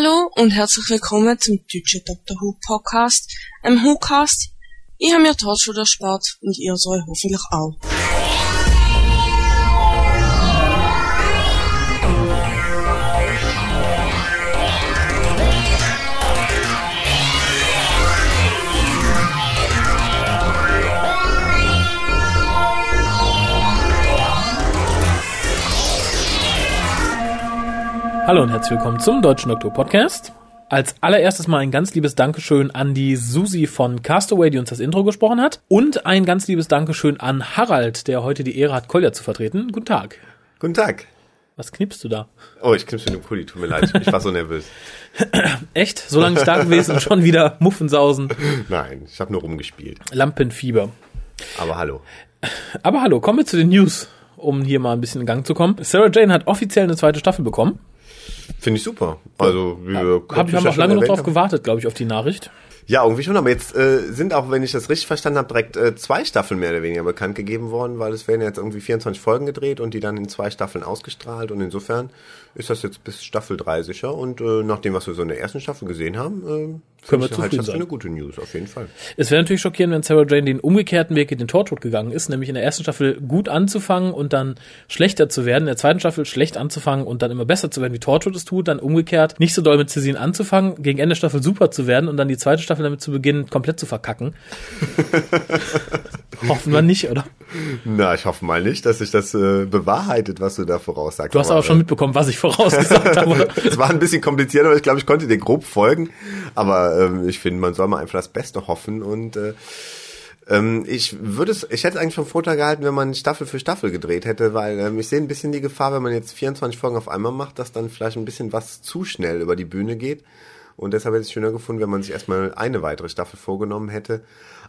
Hallo und herzlich willkommen zum deutschen Dr. Who Podcast, einem Who-Cast. Ich habe mir schon erspart und ihr soll hoffentlich auch. Hallo und herzlich willkommen zum Deutschen Doktor Podcast. Als allererstes mal ein ganz liebes Dankeschön an die Susi von Castaway, die uns das Intro gesprochen hat. Und ein ganz liebes Dankeschön an Harald, der heute die Ehre hat, Kolja zu vertreten. Guten Tag. Guten Tag. Was knippst du da? Oh, ich knips mit dem Pulli, tut mir leid. Ich war so nervös. Echt? So lange ist da gewesen und schon wieder Muffensausen. Nein, ich habe nur rumgespielt. Lampenfieber. Aber hallo. Aber hallo, kommen wir zu den News, um hier mal ein bisschen in Gang zu kommen. Sarah Jane hat offiziell eine zweite Staffel bekommen. Finde ich super. Also, wir wir haben auch lange noch drauf gewartet, glaube ich, auf die Nachricht. Ja, irgendwie schon, aber jetzt äh, sind auch, wenn ich das richtig verstanden habe, direkt äh, zwei Staffeln mehr oder weniger bekannt gegeben worden, weil es werden jetzt irgendwie 24 Folgen gedreht und die dann in zwei Staffeln ausgestrahlt und insofern ist das jetzt bis Staffel 3 sicher und äh, nach dem, was wir so in der ersten Staffel gesehen haben, äh, Können wir zufrieden ich das sein. eine gute News, auf jeden Fall. Es wäre natürlich schockierend, wenn Sarah Jane den umgekehrten Weg in den Tortod gegangen ist, nämlich in der ersten Staffel gut anzufangen und dann schlechter zu werden, in der zweiten Staffel schlecht anzufangen und dann immer besser zu werden, wie Tortod es tut, dann umgekehrt nicht so doll mit Celine anzufangen, gegen Ende der Staffel super zu werden und dann die zweite Staffel damit zu beginnen, komplett zu verkacken. Hoffen wir nicht, oder? Na, ich hoffe mal nicht, dass sich das äh, bewahrheitet, was du da voraussagst. Du hast aber Aber, schon äh, mitbekommen, was ich vorausgesagt habe. Es war ein bisschen kompliziert, aber ich glaube, ich konnte dir grob folgen. Aber ähm, ich finde, man soll mal einfach das Beste hoffen und äh, ähm, ich würde es, ich hätte es eigentlich vom Vorteil gehalten, wenn man Staffel für Staffel gedreht hätte, weil ähm, ich sehe ein bisschen die Gefahr, wenn man jetzt 24 Folgen auf einmal macht, dass dann vielleicht ein bisschen was zu schnell über die Bühne geht. Und deshalb hätte ich es schöner gefunden, wenn man sich erstmal eine weitere Staffel vorgenommen hätte.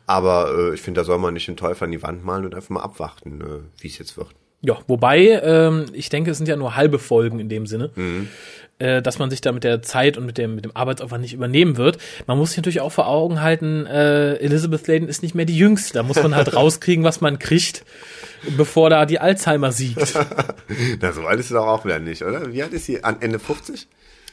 Aber äh, ich finde, da soll man nicht den Teufel an die Wand malen und einfach mal abwarten, äh, wie es jetzt wird. Ja, wobei, ähm, ich denke, es sind ja nur halbe Folgen in dem Sinne, äh, dass man sich da mit der Zeit und mit dem, mit dem Arbeitsaufwand nicht übernehmen wird. Man muss sich natürlich auch vor Augen halten, äh, Elizabeth Sladen ist nicht mehr die Jüngste. Da muss man halt rauskriegen, was man kriegt, bevor da die Alzheimer siegt. Na, so alt ist sie doch auch wieder nicht, oder? Wie alt ist sie? An Ende 50?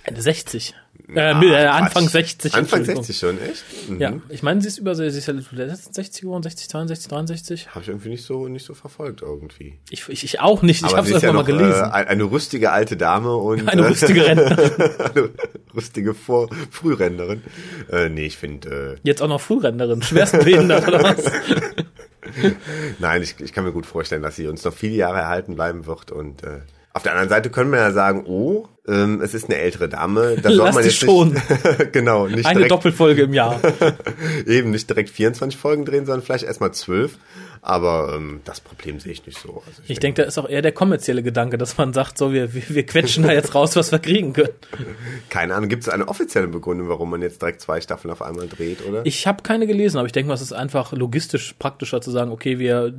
Ende 60. Äh, mit, äh, Anfang Quatsch. 60. Anfang Entschuldigung. 60 schon, echt? Mhm. Ja, ich meine, sie ist über, sie ist ja letzten 60 geworden, 60, 62, 63. Habe ich irgendwie nicht so nicht so verfolgt irgendwie. Ich, ich, ich auch nicht, ich habe sie es ja einfach mal gelesen. Äh, ein- eine rüstige alte Dame und Eine äh, rüstige Rentnerin. eine rüstige Vor Frührentnerin. Äh, nee, ich finde äh, Jetzt auch noch Frührennerin, schwerstbehindert oder was? nein, ich, ich kann mir gut vorstellen, dass sie uns noch viele Jahre erhalten bleiben wird und äh, auf der anderen Seite können wir ja sagen, oh, ähm, es ist eine ältere Dame, da soll man jetzt schon. nicht genau, nicht Eine direkt Doppelfolge im Jahr. eben nicht direkt 24 Folgen drehen, sondern vielleicht erstmal 12, aber ähm, das Problem sehe ich nicht so. Also Ich denke, da ist auch eher der kommerzielle Gedanke, dass man sagt, so, wir, wir, wir quetschen da jetzt raus, was wir kriegen können. Keine Ahnung, gibt es eine offizielle Begründung, warum man jetzt direkt zwei Staffeln auf einmal dreht, oder? Ich habe keine gelesen, aber ich denke mal, es ist einfach logistisch praktischer zu sagen, okay, wir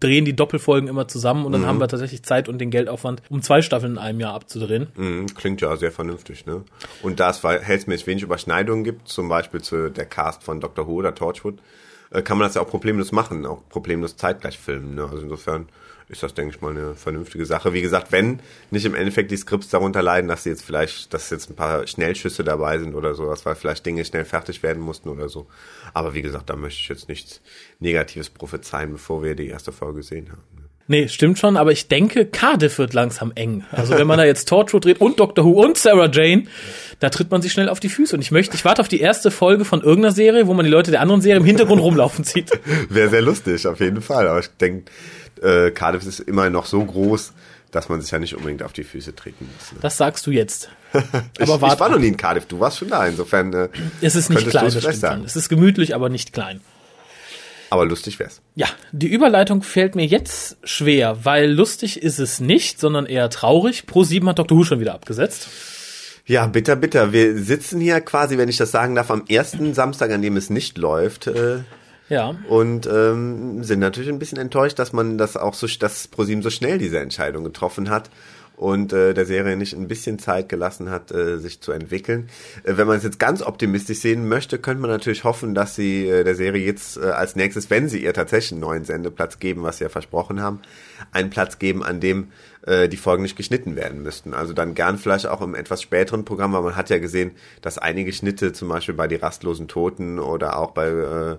drehen die Doppelfolgen immer zusammen und dann haben wir tatsächlich Zeit und den Geldaufwand, um zwei Staffeln in einem Jahr abzudrehen. Mhm, klingt ja sehr vernünftig, ne? Und da es verhältnismäßig wenig Überschneidungen gibt, zum Beispiel zu der Cast von Doctor Who oder Torchwood, kann man das ja auch problemlos machen, auch problemlos zeitgleich filmen, ne? Also insofern ist das, denke ich mal, eine vernünftige Sache. Wie gesagt, wenn nicht im Endeffekt die Skripts darunter leiden, dass sie jetzt vielleicht, dass jetzt ein paar Schnellschüsse dabei sind oder sowas, weil vielleicht Dinge schnell fertig werden mussten oder so. Aber wie gesagt, da möchte ich jetzt nichts Negatives prophezeien, bevor wir die erste Folge gesehen haben. Ne? Nee, stimmt schon, aber ich denke, Cardiff wird langsam eng. Also wenn man da jetzt Torchwood dreht und Doctor Who und Sarah Jane, da tritt man sich schnell auf die Füße. Und ich möchte, ich warte auf die erste Folge von irgendeiner Serie, wo man die Leute der anderen Serie im Hintergrund rumlaufen sieht. Wäre sehr lustig, auf jeden Fall. Aber ich denke, äh, Cardiff ist immer noch so groß, dass man sich ja nicht unbedingt auf die Füße treten muss. Ne? Das sagst du jetzt. ich, Aber ich warte. war noch nie in Cardiff, du warst schon da. Insofern äh, Es ist nicht klein, das stimmt sagen. Es ist gemütlich, aber nicht klein. Aber lustig wär's. Ja, die Überleitung fällt mir jetzt schwer, weil lustig ist es nicht, sondern eher traurig. Pro 7 hat Dr. Who schon wieder abgesetzt. Ja, bitter, bitter. Wir sitzen hier quasi, wenn ich das sagen darf, am ersten Samstag, an dem es nicht läuft. Äh, Ja. und ähm, sind natürlich ein bisschen enttäuscht, dass man das auch so, dass ProSieben so schnell diese Entscheidung getroffen hat. Und äh, der Serie nicht ein bisschen Zeit gelassen hat, äh, sich zu entwickeln. Äh, wenn man es jetzt ganz optimistisch sehen möchte, könnte man natürlich hoffen, dass sie äh, der Serie jetzt äh, als nächstes, wenn sie ihr tatsächlich einen neuen Sendeplatz geben, was sie ja versprochen haben, einen Platz geben, an dem äh, die Folgen nicht geschnitten werden müssten. Also dann gern vielleicht auch im etwas späteren Programm, weil man hat ja gesehen, dass einige Schnitte zum Beispiel bei die rastlosen Toten oder auch bei äh,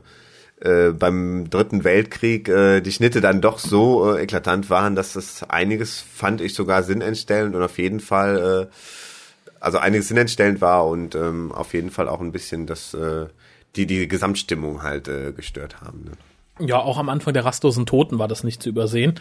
äh, beim Dritten Weltkrieg äh, die Schnitte dann doch so äh, eklatant waren, dass das einiges fand ich sogar sinnentstellend und auf jeden Fall, äh, also einiges sinnentstellend war und ähm, auf jeden Fall auch ein bisschen das, äh, die die Gesamtstimmung halt äh, gestört haben. Ne? Ja, auch am Anfang der rastlosen Toten war das nicht zu übersehen.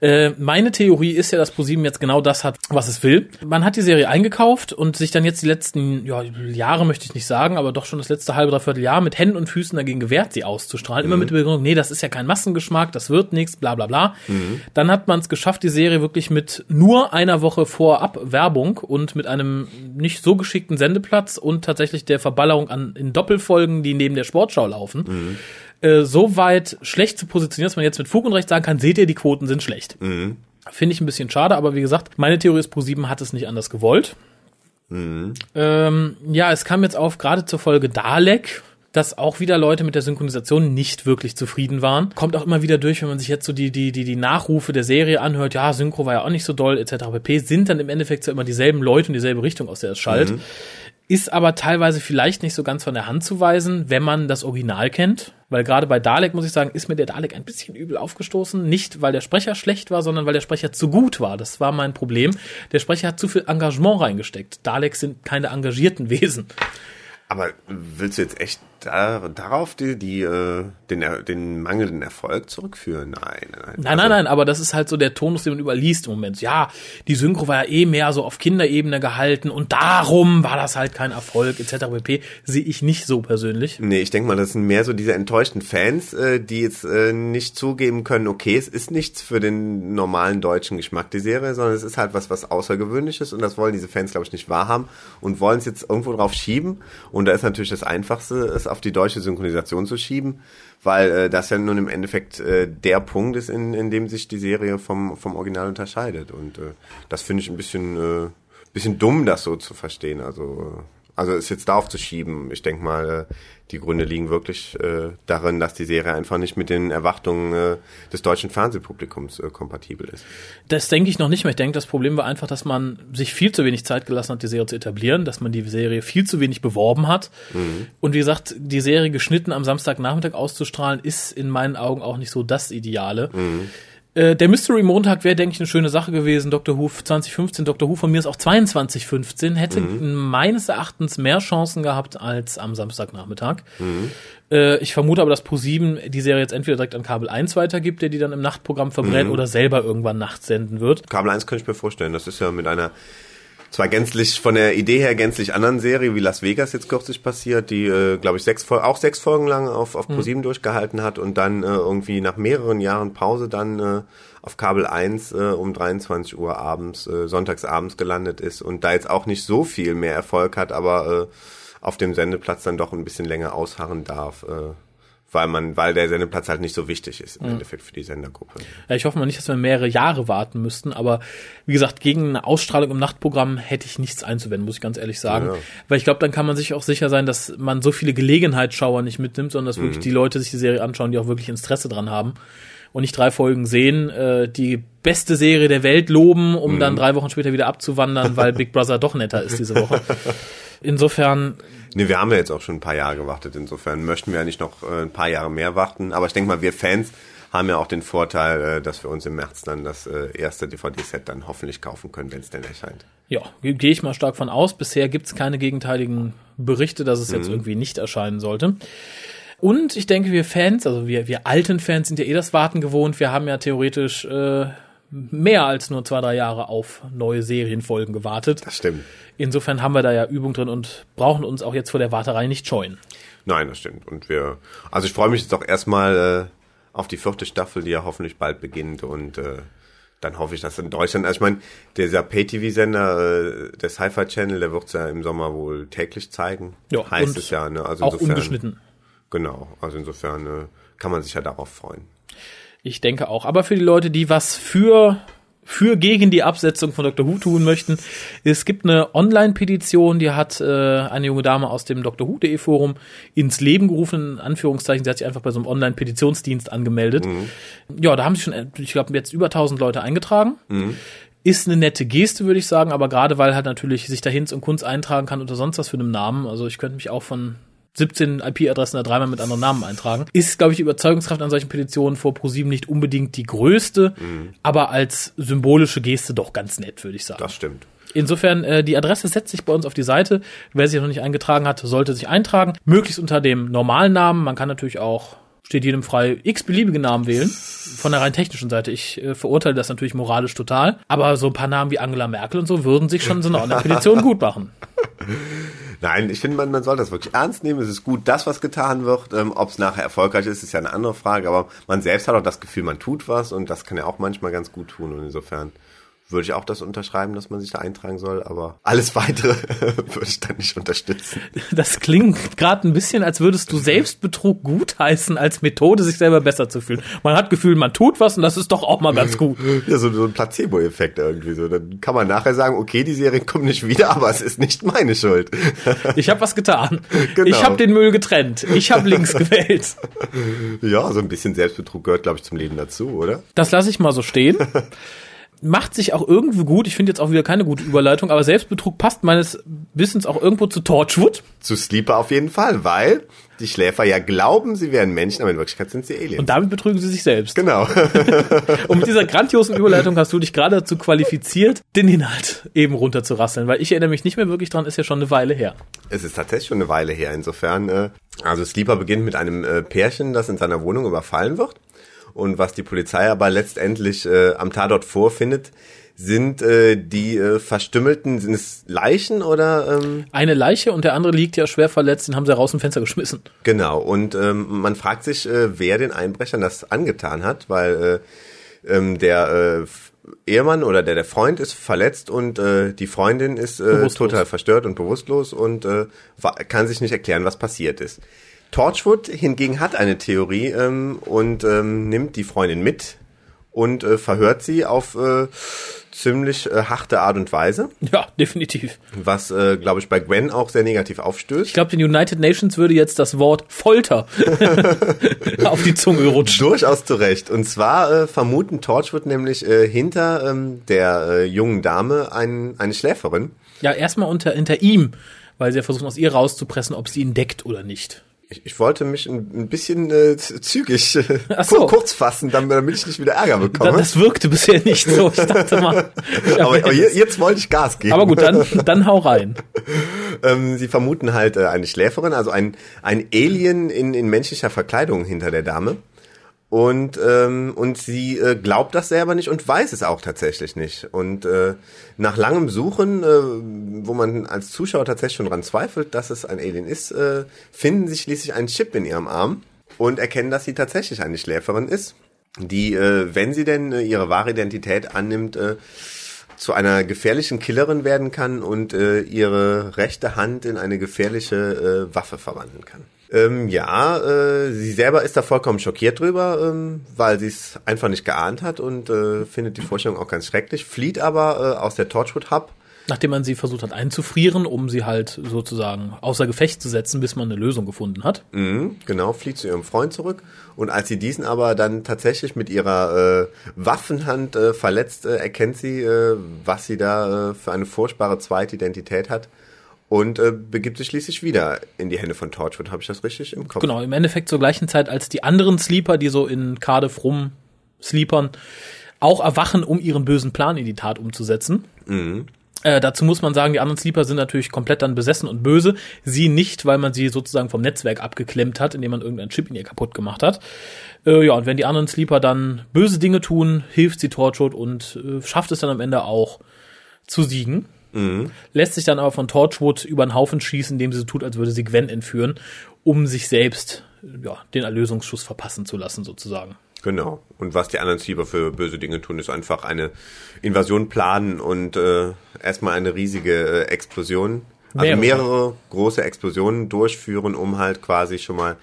Äh, meine Theorie ist ja, dass ProSieben jetzt genau das hat, was es will. Man hat die Serie eingekauft und sich dann jetzt die letzten ja, Jahre, möchte ich nicht sagen, aber doch schon das letzte halbe, dreiviertel Jahr mit Händen und Füßen dagegen gewehrt, sie auszustrahlen. Mhm. Immer mit der Begründung, nee, das ist ja kein Massengeschmack, das wird nichts, bla bla bla. Mhm. Dann hat man es geschafft, die Serie wirklich mit nur einer Woche vorab Werbung und mit einem nicht so geschickten Sendeplatz und tatsächlich der Verballerung an in Doppelfolgen, die neben der Sportschau laufen. Mhm äh, so weit schlecht zu positionieren, dass man jetzt mit Fug und Recht sagen kann, seht ihr, die Quoten sind schlecht. Mhm. Finde ich ein bisschen schade, aber wie gesagt, meine Theorie ist, Pro7 hat es nicht anders gewollt. Mhm. Ähm, ja, es kam jetzt auf, gerade zur Folge Dalek, dass auch wieder Leute mit der Synchronisation nicht wirklich zufrieden waren. Kommt auch immer wieder durch, wenn man sich jetzt so die, die, die, die Nachrufe der Serie anhört, ja, Synchro war ja auch nicht so doll, etc. pp. Sind dann im Endeffekt so immer dieselben Leute und dieselbe Richtung, aus der es schallt. Mhm ist aber teilweise vielleicht nicht so ganz von der Hand zu weisen, wenn man das Original kennt. Weil gerade bei Dalek, muss ich sagen, ist mir der Dalek ein bisschen übel aufgestoßen. Nicht, weil der Sprecher schlecht war, sondern weil der Sprecher zu gut war. Das war mein Problem. Der Sprecher hat zu viel Engagement reingesteckt. Daleks sind keine engagierten Wesen. Aber willst du jetzt echt da, darauf die, die, äh, den, den mangelnden Erfolg zurückführen. Nein, nein. Nein, also, nein, nein, aber das ist halt so der Tonus, den man überliest im Moment. Ja, die Synchro war ja eh mehr so auf Kinderebene gehalten und darum war das halt kein Erfolg, etc. pp. Sehe ich nicht so persönlich. Nee, ich denke mal, das sind mehr so diese enttäuschten Fans, äh, die jetzt äh, nicht zugeben können, okay, es ist nichts für den normalen deutschen Geschmack, die Serie, sondern es ist halt was, was Außergewöhnliches und das wollen diese Fans, glaube ich, nicht wahrhaben und wollen es jetzt irgendwo drauf schieben. Und da ist natürlich das Einfachste, es auf die deutsche Synchronisation zu schieben, weil äh, das ja nun im Endeffekt äh, der Punkt ist, in, in dem sich die Serie vom, vom Original unterscheidet. Und äh, das finde ich ein bisschen, äh, bisschen dumm, das so zu verstehen. Also äh, also es jetzt darauf zu schieben, ich denke mal, äh, die Gründe liegen wirklich äh, darin, dass die Serie einfach nicht mit den Erwartungen äh, des deutschen Fernsehpublikums äh, kompatibel ist. Das denke ich noch nicht mehr. Ich denke, das Problem war einfach, dass man sich viel zu wenig Zeit gelassen hat, die Serie zu etablieren, dass man die Serie viel zu wenig beworben hat. Mhm. Und wie gesagt, die Serie geschnitten am Samstagnachmittag auszustrahlen, ist in meinen Augen auch nicht so das Ideale. Mhm. Äh, der Mystery Montag wäre, denke ich, eine schöne Sache gewesen. Dr. Who 2015, Dr. Who von mir ist auch 2215, hätte mhm. meines Erachtens mehr Chancen gehabt als am Samstagnachmittag. Mhm. Äh, ich vermute aber, dass Pro7 die Serie jetzt entweder direkt an Kabel 1 weitergibt, der die dann im Nachtprogramm verbrennt, mhm. oder selber irgendwann nachts senden wird. Kabel 1 könnte ich mir vorstellen. Das ist ja mit einer zwar gänzlich von der Idee her gänzlich anderen Serie, wie Las Vegas jetzt kürzlich passiert, die, äh, glaube ich, sechs auch sechs Folgen lang auf, auf ProSieben mhm. durchgehalten hat und dann äh, irgendwie nach mehreren Jahren Pause dann äh, auf Kabel 1 äh, um 23 Uhr abends, äh, sonntags abends gelandet ist und da jetzt auch nicht so viel mehr Erfolg hat, aber äh, auf dem Sendeplatz dann doch ein bisschen länger ausharren darf. Äh, weil man, weil der Sendeplatz halt nicht so wichtig ist im mhm. Endeffekt für die Sendergruppe. Ja, ich hoffe mal nicht, dass wir mehrere Jahre warten müssten, aber wie gesagt, gegen eine Ausstrahlung im Nachtprogramm hätte ich nichts einzuwenden, muss ich ganz ehrlich sagen. Ja. Weil ich glaube, dann kann man sich auch sicher sein, dass man so viele Gelegenheitsschauer nicht mitnimmt, sondern dass mhm. wirklich die Leute sich die Serie anschauen, die auch wirklich Interesse dran haben und nicht drei Folgen sehen, äh, die beste Serie der Welt loben, um mhm. dann drei Wochen später wieder abzuwandern, weil Big Brother doch netter ist diese Woche. Insofern Nee, wir haben ja jetzt auch schon ein paar Jahre gewartet. Insofern möchten wir ja nicht noch äh, ein paar Jahre mehr warten. Aber ich denke mal, wir Fans haben ja auch den Vorteil, äh, dass wir uns im März dann das äh, erste DVD-Set dann hoffentlich kaufen können, wenn es denn erscheint. Ja, gehe ich mal stark von aus. Bisher gibt's keine gegenteiligen Berichte, dass es mhm. jetzt irgendwie nicht erscheinen sollte. Und ich denke, wir Fans, also wir, wir alten Fans sind ja eh das Warten gewohnt. Wir haben ja theoretisch äh, mehr als nur zwei, drei Jahre auf neue Serienfolgen gewartet. Das stimmt. Insofern haben wir da ja Übung drin und brauchen uns auch jetzt vor der Warterei nicht scheuen. Nein, das stimmt. Und wir, also ich freue mich jetzt auch erstmal äh, auf die vierte Staffel, die ja hoffentlich bald beginnt und äh, dann hoffe ich, dass in Deutschland, also ich meine, dieser Pay-TV-Sender, äh, der Sci-Fi Channel, der wird es ja im Sommer wohl täglich zeigen. Ja, heißt es ja, ne? Also auch insofern, ungeschnitten. Genau, also insofern äh, kann man sich ja darauf freuen. Ich denke auch. Aber für die Leute, die was für für gegen die Absetzung von Dr. Who tun möchten. Es gibt eine Online-Petition, die hat äh, eine junge Dame aus dem Dr. Who.de Forum ins Leben gerufen, in Anführungszeichen. Sie hat sich einfach bei so einem Online-Petitionsdienst angemeldet. Mhm. Ja, da haben sich schon, ich glaube, jetzt über 1000 Leute eingetragen. Mhm. Ist eine nette Geste, würde ich sagen, aber gerade weil halt natürlich sich da Hinz und Kunz eintragen kann unter sonst was für einem Namen. Also ich könnte mich auch von 17 IP-Adressen da dreimal mit anderen Namen eintragen. Ist, glaube ich, die Überzeugungskraft an solchen Petitionen vor ProSieben nicht unbedingt die größte, mhm. aber als symbolische Geste doch ganz nett, würde ich sagen. Das stimmt. Insofern, äh, die Adresse setzt sich bei uns auf die Seite. Wer sich noch nicht eingetragen hat, sollte sich eintragen. Möglichst unter dem normalen Namen. Man kann natürlich auch steht jedem frei, x beliebige Namen wählen. Von der rein technischen Seite. Ich äh, verurteile das natürlich moralisch total. Aber so ein paar Namen wie Angela Merkel und so würden sich schon so eine Online-Petition gut machen. Nein, ich finde, man, man soll das wirklich ernst nehmen. Es ist gut, das, was getan wird. Ähm, Ob es nachher erfolgreich ist, ist ja eine andere Frage. Aber man selbst hat auch das Gefühl, man tut was und das kann ja auch manchmal ganz gut tun. Und insofern würde ich auch das unterschreiben, dass man sich da eintragen soll, aber alles weitere würde ich dann nicht unterstützen. Das klingt gerade ein bisschen, als würdest du Selbstbetrug gutheißen als Methode, sich selber besser zu fühlen. Man hat Gefühl, man tut was und das ist doch auch mal ganz gut. Ja, so, so ein Placebo-Effekt irgendwie so. Dann kann man nachher sagen, okay, die Serie kommt nicht wieder, aber es ist nicht meine Schuld. Ich habe was getan. Genau. Ich habe den Müll getrennt. Ich habe links gewählt. Ja, so ein bisschen Selbstbetrug gehört, glaube ich, zum Leben dazu, oder? Das lasse ich mal so stehen macht sich auch irgendwo gut. Ich finde jetzt auch wieder keine gute Überleitung, aber Selbstbetrug passt meines Wissens auch irgendwo zu Torchwood. Zu Sleeper auf jeden Fall, weil die Schläfer ja glauben, sie wären Menschen, aber in Wirklichkeit sind sie Aliens. Und damit betrügen sie sich selbst. Genau. Und mit dieser grandiosen Überleitung hast du dich gerade dazu qualifiziert, den Inhalt eben runterzurasseln, weil ich erinnere mich nicht mehr wirklich dran, ist ja schon eine Weile her. Es ist tatsächlich schon eine Weile her, insofern. Äh, also Sleeper beginnt mit einem äh, Pärchen, das in seiner Wohnung überfallen wird. Und was die Polizei aber letztendlich äh, am Tatort vorfindet, sind äh, die äh, verstümmelten, sind es Leichen oder? Ähm? Eine Leiche und der andere liegt ja schwer verletzt, den haben sie raus im Fenster geschmissen. Genau, und ähm, man fragt sich, äh, wer den Einbrechern das angetan hat, weil äh, ähm, der äh, Ehemann oder der, der Freund ist verletzt und äh, die Freundin ist äh, total verstört und bewusstlos und äh, kann sich nicht erklären, was passiert ist. Torchwood hingegen hat eine Theorie ähm, und ähm, nimmt die Freundin mit und äh, verhört sie auf äh, ziemlich äh, harte Art und Weise. Ja, definitiv. Was, äh, glaube ich, bei Gwen auch sehr negativ aufstößt. Ich glaube, den United Nations würde jetzt das Wort Folter auf die Zunge rutschen. Durchaus zu Recht. Und zwar äh, vermuten Torchwood nämlich äh, hinter ähm, der äh, jungen Dame ein, eine Schläferin. Ja, erstmal unter, hinter ihm, weil sie ja versuchen, aus ihr rauszupressen, ob sie ihn deckt oder nicht ich, ich wollte mich ein, ein bisschen äh, zügig äh, so. kurz fassen, damit ich nicht wieder Ärger bekomme. Das wirkte bisher nicht so. Ich dachte mal. aber, aber jetzt wollte ich Gas geben. Aber gut, dann, dann hau rein. ähm, sie vermuten halt äh, eine Schläferin, also ein, ein Alien in, in menschlicher Verkleidung hinter der Dame. Und, ähm, und sie äh, glaubt das selber nicht und weiß es auch tatsächlich nicht. Und äh, nach langem Suchen, äh, wo man als Zuschauer tatsächlich schon dran zweifelt, dass es ein Alien ist, äh, finden sie schließlich einen Chip in ihrem Arm und erkennen, dass sie tatsächlich eine Schläferin ist, die, äh, wenn sie denn äh, ihre wahre Identität annimmt, äh, zu einer gefährlichen Killerin werden kann und äh, ihre rechte Hand in eine gefährliche äh, Waffe verwandeln kann. Ähm, ja, äh, sie selber ist da vollkommen schockiert drüber, ähm, weil sie es einfach nicht geahnt hat und äh, findet die Vorstellung auch ganz schrecklich, flieht aber äh, aus der Torchwood Hub. Nachdem man sie versucht hat einzufrieren, um sie halt sozusagen außer Gefecht zu setzen, bis man eine Lösung gefunden hat. Mhm, genau, flieht zu ihrem Freund zurück. Und als sie diesen aber dann tatsächlich mit ihrer äh, Waffenhand äh, verletzt, äh, erkennt sie, äh, was sie da äh, für eine furchtbare Zweitidentität hat und äh, begibt sich schließlich wieder in die Hände von Torchwood. Habe ich das richtig im Kopf? Genau, im Endeffekt zur gleichen Zeit als die anderen Sleeper, die so in Cardiff rum sleepern, auch erwachen, um ihren bösen Plan in die Tat umzusetzen. Mhm. Äh, dazu muss man sagen, die anderen Sleeper sind natürlich komplett dann besessen und böse. Sie nicht, weil man sie sozusagen vom Netzwerk abgeklemmt hat, indem man irgendeinen Chip in ihr kaputt gemacht hat. Äh, ja, und wenn die anderen Sleeper dann böse Dinge tun, hilft sie Torchwood und äh, schafft es dann am Ende auch zu siegen. Mhm. Lässt sich dann aber von Torchwood über den Haufen schießen, indem sie so tut, als würde sie Gwen entführen, um sich selbst ja, den Erlösungsschuss verpassen zu lassen, sozusagen. Genau. Und was die anderen Sleeper für böse Dinge tun, ist einfach eine Invasion planen und äh, erstmal eine riesige äh, Explosion. Also mehrere. mehrere große Explosionen durchführen, um halt quasi schon mal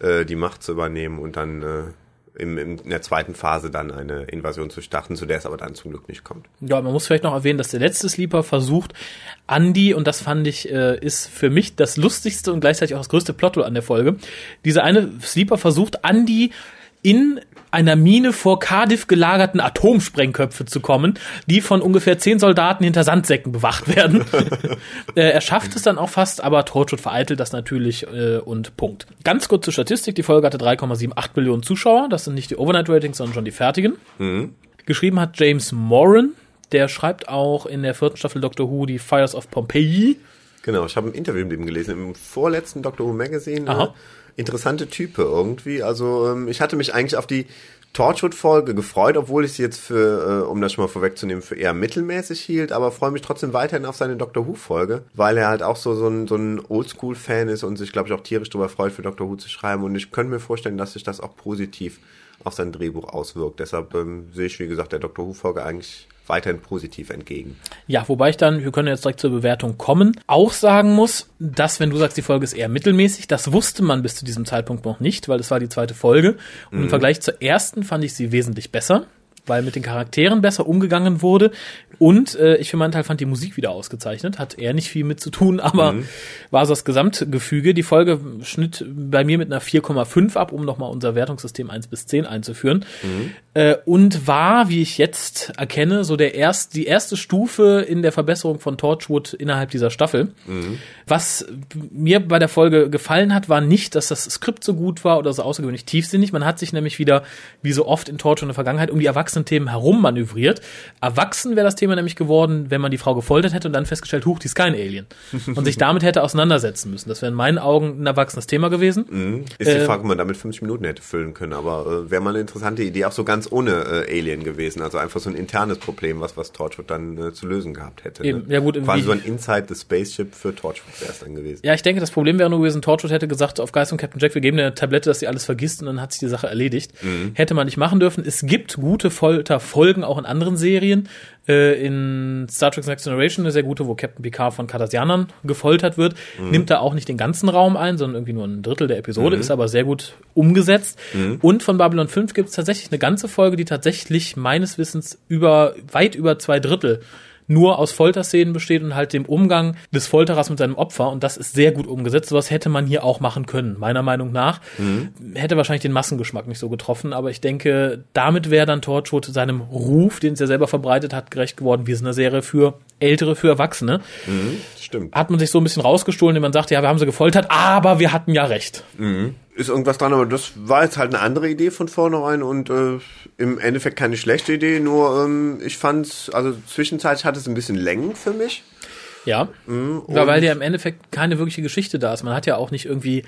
äh, die Macht zu übernehmen und dann äh, im, in der zweiten Phase dann eine Invasion zu starten, zu der es aber dann zum Glück nicht kommt. Ja, man muss vielleicht noch erwähnen, dass der letzte Sleeper versucht, Andy, und das fand ich, äh, ist für mich das lustigste und gleichzeitig auch das größte Plot an der Folge. Dieser eine Sleeper versucht, Andy in einer Mine vor Cardiff gelagerten Atomsprengköpfe zu kommen, die von ungefähr zehn Soldaten hinter Sandsäcken bewacht werden. äh, er schafft es dann auch fast, aber Torchwood vereitelt das natürlich äh, und Punkt. Ganz kurz zur Statistik. Die Folge hatte 3,78 Millionen Zuschauer. Das sind nicht die Overnight-Ratings, sondern schon die fertigen. Mhm. Geschrieben hat James Moran. Der schreibt auch in der vierten Staffel Doctor Who die Fires of Pompeii. Genau, ich habe ein Interview mit ihm gelesen, im vorletzten Doctor Who Magazine. Aha. Ne? Interessante Type irgendwie. Also ähm, ich hatte mich eigentlich auf die Torchwood-Folge gefreut, obwohl ich sie jetzt für, äh, um das schon mal vorwegzunehmen, für eher mittelmäßig hielt, aber freue mich trotzdem weiterhin auf seine Doctor Who-Folge, weil er halt auch so, so ein, so ein Oldschool-Fan ist und sich, glaube ich, auch tierisch darüber freut, für Doctor Who zu schreiben. Und ich könnte mir vorstellen, dass sich das auch positiv auf sein Drehbuch auswirkt. Deshalb ähm, sehe ich, wie gesagt, der Doctor Who-Folge eigentlich weiterhin positiv entgegen. Ja, wobei ich dann, wir können jetzt direkt zur Bewertung kommen, auch sagen muss, dass, wenn du sagst, die Folge ist eher mittelmäßig, das wusste man bis zu diesem Zeitpunkt noch nicht, weil es war die zweite Folge. Und mhm. im Vergleich zur ersten fand ich sie wesentlich besser weil mit den Charakteren besser umgegangen wurde. Und äh, ich für meinen Teil fand die Musik wieder ausgezeichnet. Hat er nicht viel mit zu tun, aber mhm. war so das Gesamtgefüge. Die Folge schnitt bei mir mit einer 4,5 ab, um nochmal unser Wertungssystem 1 bis 10 einzuführen. Mhm. Äh, und war, wie ich jetzt erkenne, so der erst, die erste Stufe in der Verbesserung von Torchwood innerhalb dieser Staffel. Mhm. Was mir bei der Folge gefallen hat, war nicht, dass das Skript so gut war oder so außergewöhnlich tiefsinnig. Man hat sich nämlich wieder, wie so oft in Torchwood in der Vergangenheit, um die Erwachsenen Erwachsenen-Themen herummanövriert. Erwachsen wäre das Thema nämlich geworden, wenn man die Frau gefoltert hätte und dann festgestellt, huch, die ist kein Alien. und sich damit hätte auseinandersetzen müssen. Das wäre in meinen Augen ein erwachsenes Thema gewesen. Mhm. Ist die äh, Frage, ob man damit 50 Minuten hätte füllen können, aber äh, wäre mal eine interessante Idee, auch so ganz ohne äh, Alien gewesen. Also einfach so ein internes Problem, was, was Torchwood dann äh, zu lösen gehabt hätte. Eben, ne? ja gut, Quasi so ein Inside the Spaceship für Torchwood wäre es dann gewesen. Ja, ich denke, das Problem wäre nur gewesen, Torchwood hätte gesagt, auf Geist und Captain Jack, wir geben dir eine Tablette, dass sie alles vergisst und dann hat sich die Sache erledigt. Mhm. Hätte man nicht machen dürfen. Es gibt gute Folterfolgen auch in anderen Serien. Äh, in Star Trek Next Generation eine sehr gute, wo Captain Picard von Cardassianern gefoltert wird. Mhm. Nimmt da auch nicht den ganzen Raum ein, sondern irgendwie nur ein Drittel der Episode, mhm. ist aber sehr gut umgesetzt. Mhm. Und von Babylon 5 gibt es tatsächlich eine ganze Folge, die tatsächlich meines Wissens über weit über zwei Drittel nur aus Folterszenen besteht und halt dem Umgang des Folterers mit seinem Opfer. Und das ist sehr gut umgesetzt. Sowas hätte man hier auch machen können, meiner Meinung nach. Mhm. Hätte wahrscheinlich den Massengeschmack nicht so getroffen, aber ich denke, damit wäre dann Torchwood seinem Ruf, den es ja selber verbreitet hat, gerecht geworden. Wir sind eine Serie für Ältere, für Erwachsene. Mhm, stimmt. Hat man sich so ein bisschen rausgestohlen, indem man sagt, ja, wir haben sie gefoltert, aber wir hatten ja recht. Mhm ist irgendwas dran, aber das war jetzt halt eine andere Idee von vornherein und äh, im Endeffekt keine schlechte Idee, nur ähm, ich fand's, also zwischenzeitlich hat es ein bisschen Längen für mich. Ja, mhm, ja weil ja im Endeffekt keine wirkliche Geschichte da ist. Man hat ja auch nicht irgendwie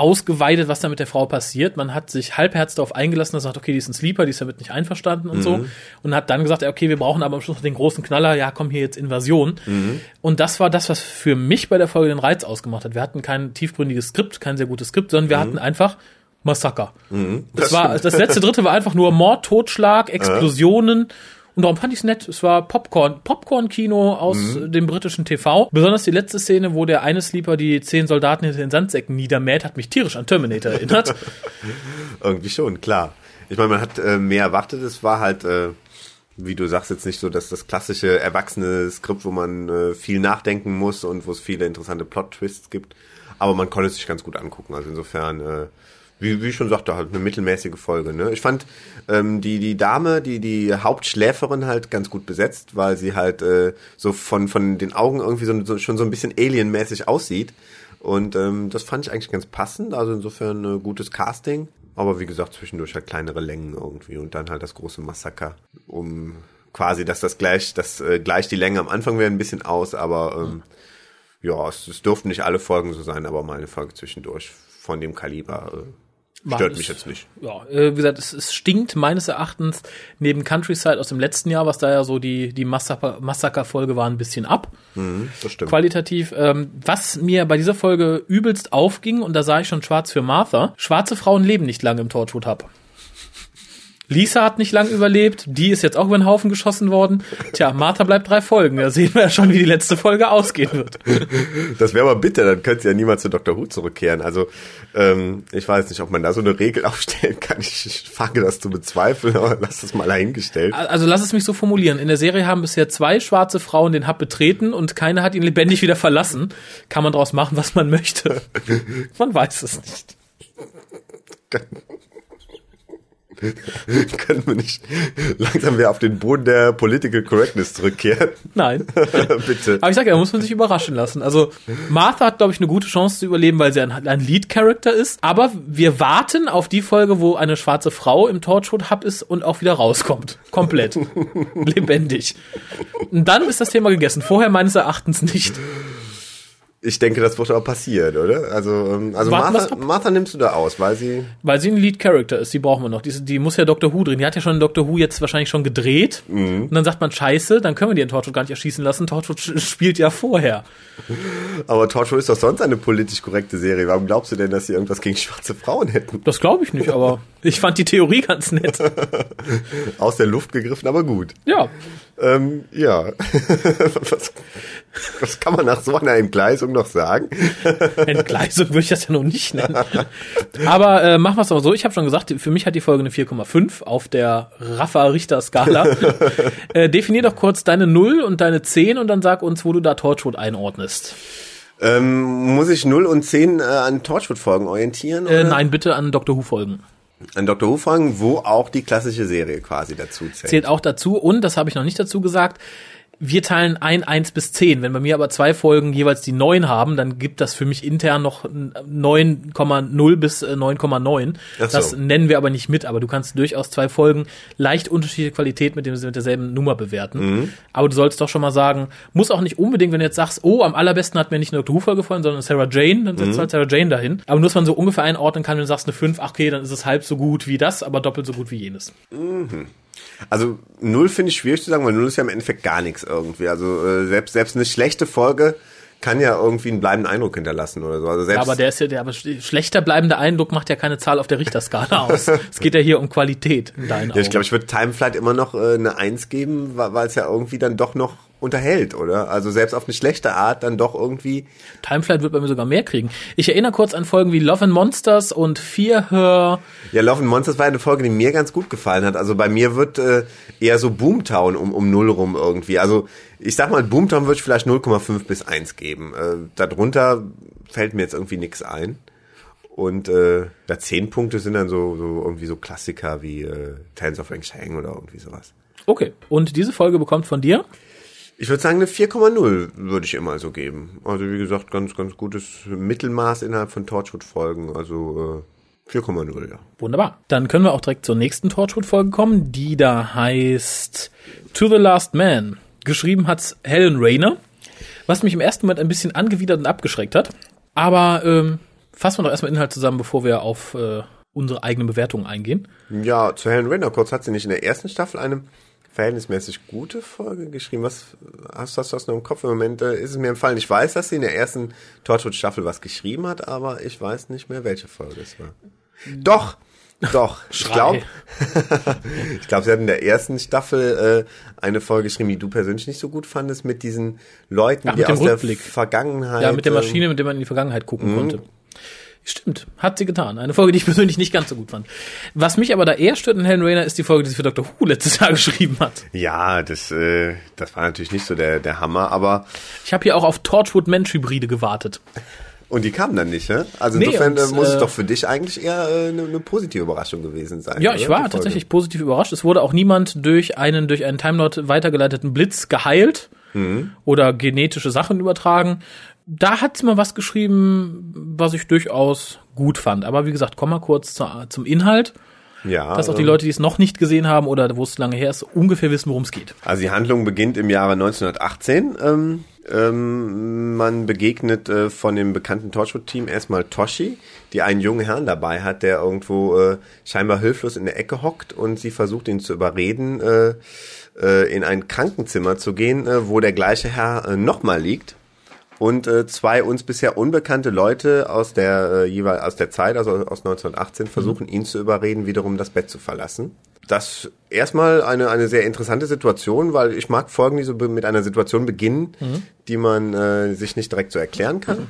ausgeweitet, was da mit der Frau passiert. Man hat sich halbherz darauf eingelassen, dass sagt, okay, die ist ein Sleeper, die ist damit nicht einverstanden und mhm. so. Und hat dann gesagt, okay, wir brauchen aber am Schluss den großen Knaller, ja, komm hier jetzt Invasion. Mhm. Und das war das, was für mich bei der Folge den Reiz ausgemacht hat. Wir hatten kein tiefgründiges Skript, kein sehr gutes Skript, sondern wir mhm. hatten einfach Massaker. Mhm. Das, das war, das letzte Dritte war einfach nur Mord, Totschlag, Explosionen. Ja und darum fand ich es nett. Es war Popcorn, Popcorn-Kino aus mhm. dem britischen TV. Besonders die letzte Szene, wo der eine Sleeper die zehn Soldaten hinter den Sandsäcken niedermäht, hat mich tierisch an Terminator erinnert. Irgendwie schon, klar. Ich meine, man hat äh, mehr erwartet. Es war halt, äh, wie du sagst, jetzt nicht so, dass das klassische erwachsene Skript, wo man äh, viel nachdenken muss und wo es viele interessante Plot-Twists gibt. Aber man konnte es sich ganz gut angucken. Also insofern äh, wie, wie ich schon sagte, halt eine mittelmäßige Folge. Ne? Ich fand ähm, die die Dame, die die Hauptschläferin halt ganz gut besetzt, weil sie halt äh, so von von den Augen irgendwie so, so schon so ein bisschen alienmäßig aussieht. Und ähm, das fand ich eigentlich ganz passend. Also insofern äh, gutes Casting. Aber wie gesagt, zwischendurch halt kleinere Längen irgendwie und dann halt das große Massaker, um quasi, dass das gleich, das äh, gleich die Länge am Anfang wäre ein bisschen aus, aber ähm, ja, es, es durften nicht alle Folgen so sein, aber mal eine Folge zwischendurch von dem Kaliber äh, Stört mich jetzt nicht. Ja, äh, wie gesagt, es, es, stinkt meines Erachtens neben Countryside aus dem letzten Jahr, was da ja so die, die Massaker-Folge war, ein bisschen ab. Mhm, das stimmt. Qualitativ. Ähm, was mir bei dieser Folge übelst aufging, und da sah ich schon schwarz für Martha, schwarze Frauen leben nicht lange im Torchwood Hub. Lisa hat nicht lang überlebt, die ist jetzt auch über den Haufen geschossen worden. Tja, Martha bleibt drei Folgen. Da sehen wir ja schon, wie die letzte Folge ausgehen wird. Das wäre aber bitter, dann könnte ja niemand zu Dr. Who zurückkehren. Also ähm, ich weiß nicht, ob man da so eine Regel aufstellen kann. Ich, ich fange das zu bezweifeln, aber lass das mal dahingestellt. Also lass es mich so formulieren. In der Serie haben bisher zwei schwarze Frauen den Hub betreten und keine hat ihn lebendig wieder verlassen. Kann man daraus machen, was man möchte. Man weiß es nicht. Können wir nicht langsam wieder auf den Boden der Political Correctness zurückkehren? Nein. Bitte. Aber ich sage ja, da muss man sich überraschen lassen. Also Martha hat, glaube ich, eine gute Chance zu überleben, weil sie ein, ein Lead-Character ist. Aber wir warten auf die Folge, wo eine schwarze Frau im Torchwood-Hub ist und auch wieder rauskommt. Komplett. Lebendig. Und dann ist das Thema gegessen. Vorher meines Erachtens nicht. Ich denke, das wird auch passieren, oder? Also, ähm, also Martha. Martha nimmst du da aus, weil sie. Weil sie ein Lead-Character ist, die brauchen wir noch. Die, die muss ja Doctor Who drehen. Die hat ja schon Doctor Who jetzt wahrscheinlich schon gedreht. Und dann sagt man, scheiße, dann können wir die in Torchwood gar nicht erschießen lassen. Torchwood spielt ja vorher. Aber Torchwood ist doch sonst eine politisch korrekte Serie. Warum glaubst du denn, dass sie irgendwas gegen schwarze Frauen hätten? Das glaube ich nicht, aber ich fand die Theorie ganz nett. Aus der Luft gegriffen, aber gut. Ja, Ähm, ja. was, was kann man nach so einer Entgleisung noch sagen? Entgleisung würde ich das ja noch nicht nennen. Aber äh, machen wir es aber so. Ich habe schon gesagt, für mich hat die Folge eine 4,5 auf der Rafa-Richter-Skala. äh, definier doch kurz deine 0 und deine 10 und dann sag uns, wo du da Torchwood einordnest. Ähm, muss ich 0 und 10 äh, an Torchwood-Folgen orientieren? Äh, nein, bitte an Doctor Who An Dr. Who-Folgen, wo auch die klassische Serie quasi dazu zählt. Zählt auch dazu und, das habe ich noch nicht dazu gesagt, wir teilen ein 1 bis 10. Wenn bei mir aber zwei Folgen jeweils die 9 haben, dann gibt das für mich intern noch 9,0 bis äh, 9,9. Ach so. Das nennen wir aber nicht mit, aber du kannst durchaus zwei Folgen leicht unterschiedliche Qualität mit, dem, mit derselben Nummer bewerten. Mhm. Aber du sollst doch schon mal sagen, muss auch nicht unbedingt, wenn du jetzt sagst, oh, am allerbesten hat mir nicht Dr. Who-Folge gefallen, sondern Sarah Jane, dann Mhm. setzt du halt Sarah Jane dahin. Aber nur, dass man so ungefähr einordnen kann, wenn du sagst eine 5, ach okay, dann ist es halb so gut wie das, aber doppelt so gut wie jenes. Also null finde ich schwierig zu sagen, weil null ist ja im Endeffekt gar nichts irgendwie. Also äh, selbst selbst eine schlechte Folge kann ja irgendwie einen bleibenden Eindruck hinterlassen oder so. Also selbst Ja, aber der ist ja, der aber sch- schlechter bleibender Eindruck macht ja keine Zahl auf der Richterskala aus. es geht ja hier um Qualität in deinen Augen. ja, ich glaube, ich würde Timeflight immer noch äh, eine Eins geben, weil es ja irgendwie dann doch noch unterhält, oder? Also selbst auf eine schlechte Art dann doch irgendwie. Timeflight wird bei mir sogar mehr kriegen. Ich erinnere kurz an Folgen wie Love and Monsters und Fear Her. Ja, Love and Monsters war eine Folge, die mir ganz gut gefallen hat. Also bei mir wird äh, eher so Boomtown um, um null rum irgendwie. Also ich sag mal, Boomtown würde ich vielleicht 0,5 bis 1 geben. Äh, darunter fällt mir jetzt irgendwie nichts ein. Und äh, ja, 10 Punkte sind dann so, so irgendwie so Klassiker wie äh, Tales of Shang oder irgendwie sowas. Okay. Und diese Folge bekommt von dir? Ich würde sagen, eine 4,0 würde ich immer so geben. Also wie gesagt, ganz, ganz gutes Mittelmaß innerhalb von Torchwood-Folgen. Also äh, 4,0, ja. Wunderbar. Dann können wir auch direkt zur nächsten Torchwood-Folge kommen, die da heißt To the Last Man. Geschrieben hat's Helen Rayner, was mich im ersten Moment ein bisschen angewidert und abgeschreckt hat. Aber ähm, fassen wir doch erstmal Inhalt zusammen, bevor wir auf äh, unsere eigenen Bewertungen eingehen. Ja, zu Helen Rainer kurz hat sie nicht in der ersten Staffel eine verhältnismäßig gute Folge geschrieben. Was hast, hast du das noch im Kopf? Im Moment äh, ist es mir empfallen. Ich weiß, dass sie in der ersten Torchwood-Staffel was geschrieben hat, aber ich weiß nicht mehr, welche Folge es war. Doch, doch. ich glaube, ich glaube, sie hat in der ersten Staffel äh, eine Folge geschrieben, die du persönlich nicht so gut fandest, mit diesen Leuten, Ach, die mit dem aus der Rückblick. Vergangenheit. Ja, mit der ähm, Maschine, mit der man in die Vergangenheit gucken konnte. Stimmt, hat sie getan. Eine Folge, die ich persönlich nicht ganz so gut fand. Was mich aber da eher stört in Helen Rayner, ist die Folge, die sie für Dr. Who letztes Jahr geschrieben hat. Ja, das, äh, das war natürlich nicht so der, der Hammer, aber Ich habe hier auch auf Torchwood Mensch Hybride gewartet. Und die kamen dann nicht, ne? Also Nee, insofern und, äh, muss äh, es doch für dich eigentlich eher äh, eine, eine positive Überraschung gewesen sein. Ja, oder? ich war tatsächlich positiv überrascht. Es wurde auch niemand durch einen durch einen Timelot weitergeleiteten Blitz geheilt oder genetische Sachen übertragen. Da hat sie mal was geschrieben, was ich durchaus gut fand. Aber wie gesagt, komm mal kurz zu, zum Inhalt, Ja, dass auch die ähm, Leute, die es noch nicht gesehen haben oder wo es lange her ist, ungefähr wissen, worum es geht. Also die Handlung beginnt im Jahre 1918. Ähm, ähm, man begegnet äh, von dem bekannten Torchwood-Team erstmal Toshi, die einen jungen Herrn dabei hat, der irgendwo äh, scheinbar hilflos in der Ecke hockt und sie versucht ihn zu überreden, äh, äh, in ein Krankenzimmer zu gehen, äh, wo der gleiche Herr äh, nochmal liegt. Und äh, zwei uns bisher unbekannte Leute aus der äh, jeweils aus der Zeit, also aus 1918, versuchen ihn zu überreden, wiederum das Bett zu verlassen. das erstmal eine, eine sehr interessante Situation, weil ich mag Folgen, die so mit einer Situation beginnen, mhm. die man äh, sich nicht direkt so erklären kann. Mhm.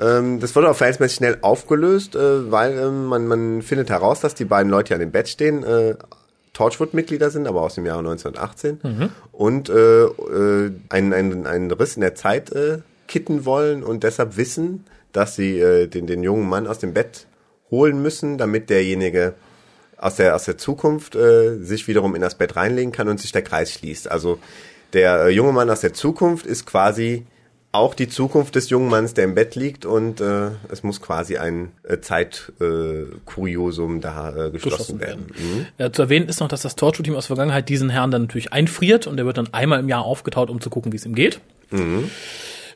Ähm, das wurde auch verhältnismäßig schnell aufgelöst, äh, weil äh, man, man findet heraus, dass die beiden Leute, die an dem Bett stehen, äh, Torchwood-Mitglieder sind, aber aus dem Jahre 1918 mhm. und äh, äh, einen, einen, einen Riss in der Zeit äh, kitten wollen und deshalb wissen, dass sie äh, den, den jungen Mann aus dem Bett holen müssen, damit derjenige aus der, aus der Zukunft äh, sich wiederum in das Bett reinlegen kann und sich der Kreis schließt. Also der äh, junge Mann aus der Zukunft ist quasi auch die Zukunft des jungen Manns, der im Bett liegt und äh, es muss quasi ein äh, Zeitkuriosum äh, da äh, geschlossen, geschlossen werden. werden. Mhm. Äh, zu erwähnen ist noch, dass das Torture-Team aus Vergangenheit diesen Herrn dann natürlich einfriert und der wird dann einmal im Jahr aufgetaut, um zu gucken, wie es ihm geht. Mhm.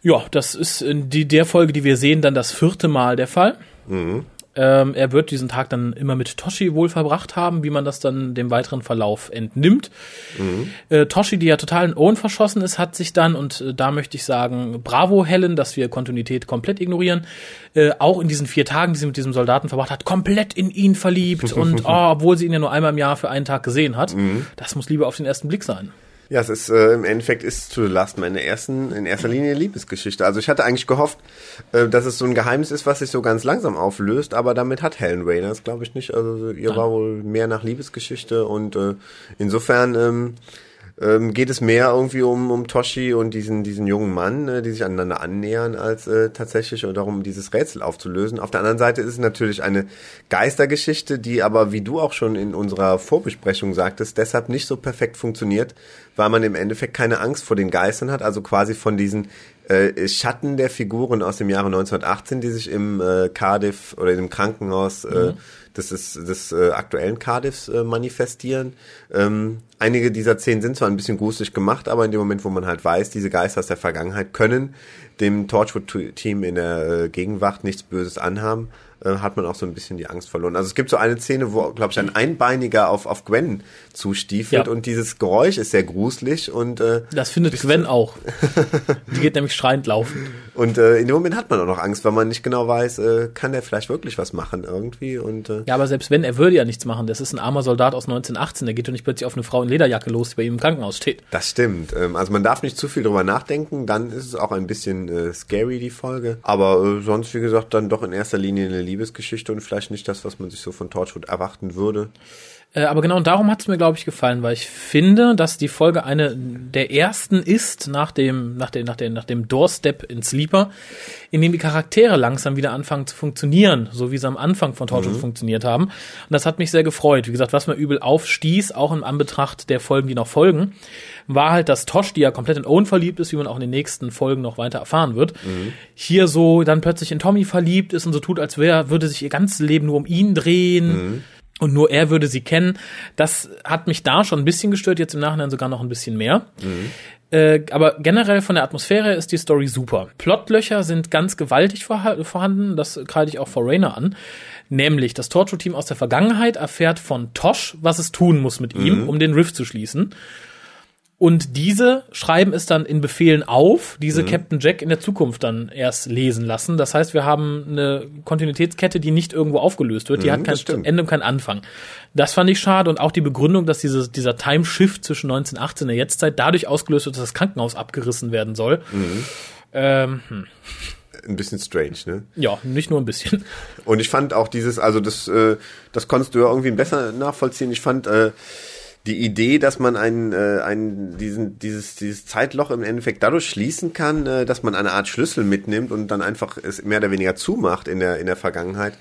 Ja, das ist in die, der Folge, die wir sehen, dann das vierte Mal der Fall. Mhm. Ähm, er wird diesen Tag dann immer mit Toshi wohl verbracht haben, wie man das dann dem weiteren Verlauf entnimmt. Mhm. Äh, Toshi, die ja total in Owen verschossen ist, hat sich dann, und äh, da möchte ich sagen, bravo Helen, dass wir Kontinuität komplett ignorieren, äh, auch in diesen vier Tagen, die sie mit diesem Soldaten verbracht hat, komplett in ihn verliebt und oh, obwohl sie ihn ja nur einmal im Jahr für einen Tag gesehen hat. Mhm. Das muss lieber auf den ersten Blick sein. Ja, es ist äh, im Endeffekt ist To the Last Man in, ersten, in erster Linie eine Liebesgeschichte. Also ich hatte eigentlich gehofft, äh, dass es so ein Geheimnis ist, was sich so ganz langsam auflöst, aber damit hat Helen Rainer das glaube ich nicht. Also ihr Nein. war wohl mehr nach Liebesgeschichte und äh, insofern ähm, ähm, geht es mehr irgendwie um, um Toshi und diesen, diesen jungen Mann, äh, die sich aneinander annähern, als äh, tatsächlich darum, dieses Rätsel aufzulösen. Auf der anderen Seite ist es natürlich eine Geistergeschichte, die aber, wie du auch schon in unserer Vorbesprechung sagtest, deshalb nicht so perfekt funktioniert, weil man im Endeffekt keine Angst vor den Geistern hat, also quasi von diesen äh, Schatten der Figuren aus dem Jahre 1918, die sich im äh, Cardiff oder im Krankenhaus äh, mhm. des, des, äh, aktuellen Cardiffs äh, manifestieren. Ähm, einige dieser Szenen sind zwar ein bisschen gruselig gemacht, aber in dem Moment, wo man halt weiß, diese Geister aus der Vergangenheit können dem Torchwood-Team in der äh, Gegenwart nichts Böses anhaben, äh, hat man auch so ein bisschen die Angst verloren. Also es gibt so eine Szene, wo, glaube ich, ein Einbeiniger auf, auf Gwen zustiefelt ja. und dieses Geräusch ist sehr gruselig und äh, Das findet Gwen auch. Die geht nämlich schreiend laufen. Und äh, in dem Moment hat man auch noch Angst, weil man nicht genau weiß, äh, kann der vielleicht wirklich was machen irgendwie und äh, Ja, aber selbst wenn, er würde ja nichts machen. Das ist ein armer Soldat aus 1918, der geht doch nicht plötzlich auf eine Frau in Lederjacke los, die bei ihm im Krankenhaus steht. Das stimmt. Ähm, also man darf nicht zu viel drüber nachdenken, dann ist es auch ein bisschen äh, scary, die Folge. Aber äh, sonst, wie gesagt, dann doch in erster Linie eine Liebesgeschichte und vielleicht nicht das, was man sich so von Torchwood erwarten würde. Äh, aber genau darum hat es mir, glaube ich, gefallen, weil ich finde, dass die Folge eine der ersten ist nach dem, nach dem, nach dem, nach dem Doorstep in Sleeper, in dem die Charaktere langsam wieder anfangen zu funktionieren, so wie sie am Anfang von Torchwood mhm. funktioniert haben. Und das hat mich sehr gefreut. Wie gesagt, was mir übel aufstieß, auch im Anbetracht der Folgen, die noch folgen, war halt, dass Tosh, die ja komplett in Owen verliebt ist, wie man auch in den nächsten Folgen noch weiter erfahren wird, mhm. hier so dann plötzlich in Tommy verliebt ist und so tut, als wäre, würde sich ihr ganzes Leben nur um ihn drehen. Mhm und nur er würde sie kennen. Das hat mich da schon ein bisschen gestört, jetzt im Nachhinein sogar noch ein bisschen mehr. Mhm. Äh, aber generell von der Atmosphäre ist die Story super. Plotlöcher sind ganz gewaltig vorhanden, das kreide ich auch vor Rainer an. Nämlich, das Torture-Team aus der Vergangenheit erfährt von Tosh, was es tun muss mit ihm, mhm. um den Rift zu schließen. Und diese schreiben es dann in Befehlen auf, diese mhm. Captain Jack in der Zukunft dann erst lesen lassen. Das heißt, wir haben eine Kontinuitätskette, die nicht irgendwo aufgelöst wird. Die mhm, hat kein Ende und kein Anfang. Das fand ich schade und auch die Begründung, dass dieses, dieser Timeshift zwischen 1918 und der Jetztzeit dadurch ausgelöst wird, dass das Krankenhaus abgerissen werden soll. Mhm. Ähm, hm ein bisschen strange, ne? Ja, nicht nur ein bisschen. Und ich fand auch dieses, also das, äh, das konntest du ja irgendwie besser nachvollziehen. Ich fand äh, die Idee, dass man einen, äh, einen diesen, dieses, dieses Zeitloch im Endeffekt dadurch schließen kann, äh, dass man eine Art Schlüssel mitnimmt und dann einfach es mehr oder weniger zumacht in der, in der Vergangenheit,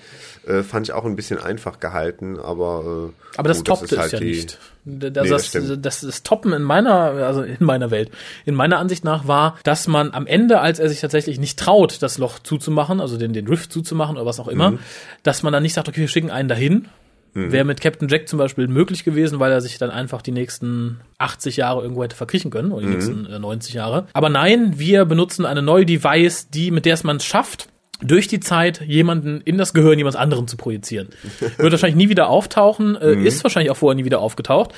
äh, fand ich auch ein bisschen einfach gehalten, aber äh, Aber das gut, toppte es halt ja die, nicht. Das, nee, das, das, das, das Toppen in meiner, also in meiner Welt, in meiner Ansicht nach war, dass man am Ende, als er sich tatsächlich nicht traut, das Loch zuzumachen, also den, den Rift zuzumachen oder was auch immer, mhm. dass man dann nicht sagt, okay, wir schicken einen dahin, Mhm. Wäre mit Captain Jack zum Beispiel möglich gewesen, weil er sich dann einfach die nächsten 80 Jahre irgendwo hätte verkriechen können, oder die mhm. nächsten äh, 90 Jahre. Aber nein, wir benutzen eine neue Device, die, mit der es man schafft, durch die Zeit jemanden in das Gehirn jemand anderen zu projizieren. Wird wahrscheinlich nie wieder auftauchen, äh, mhm. ist wahrscheinlich auch vorher nie wieder aufgetaucht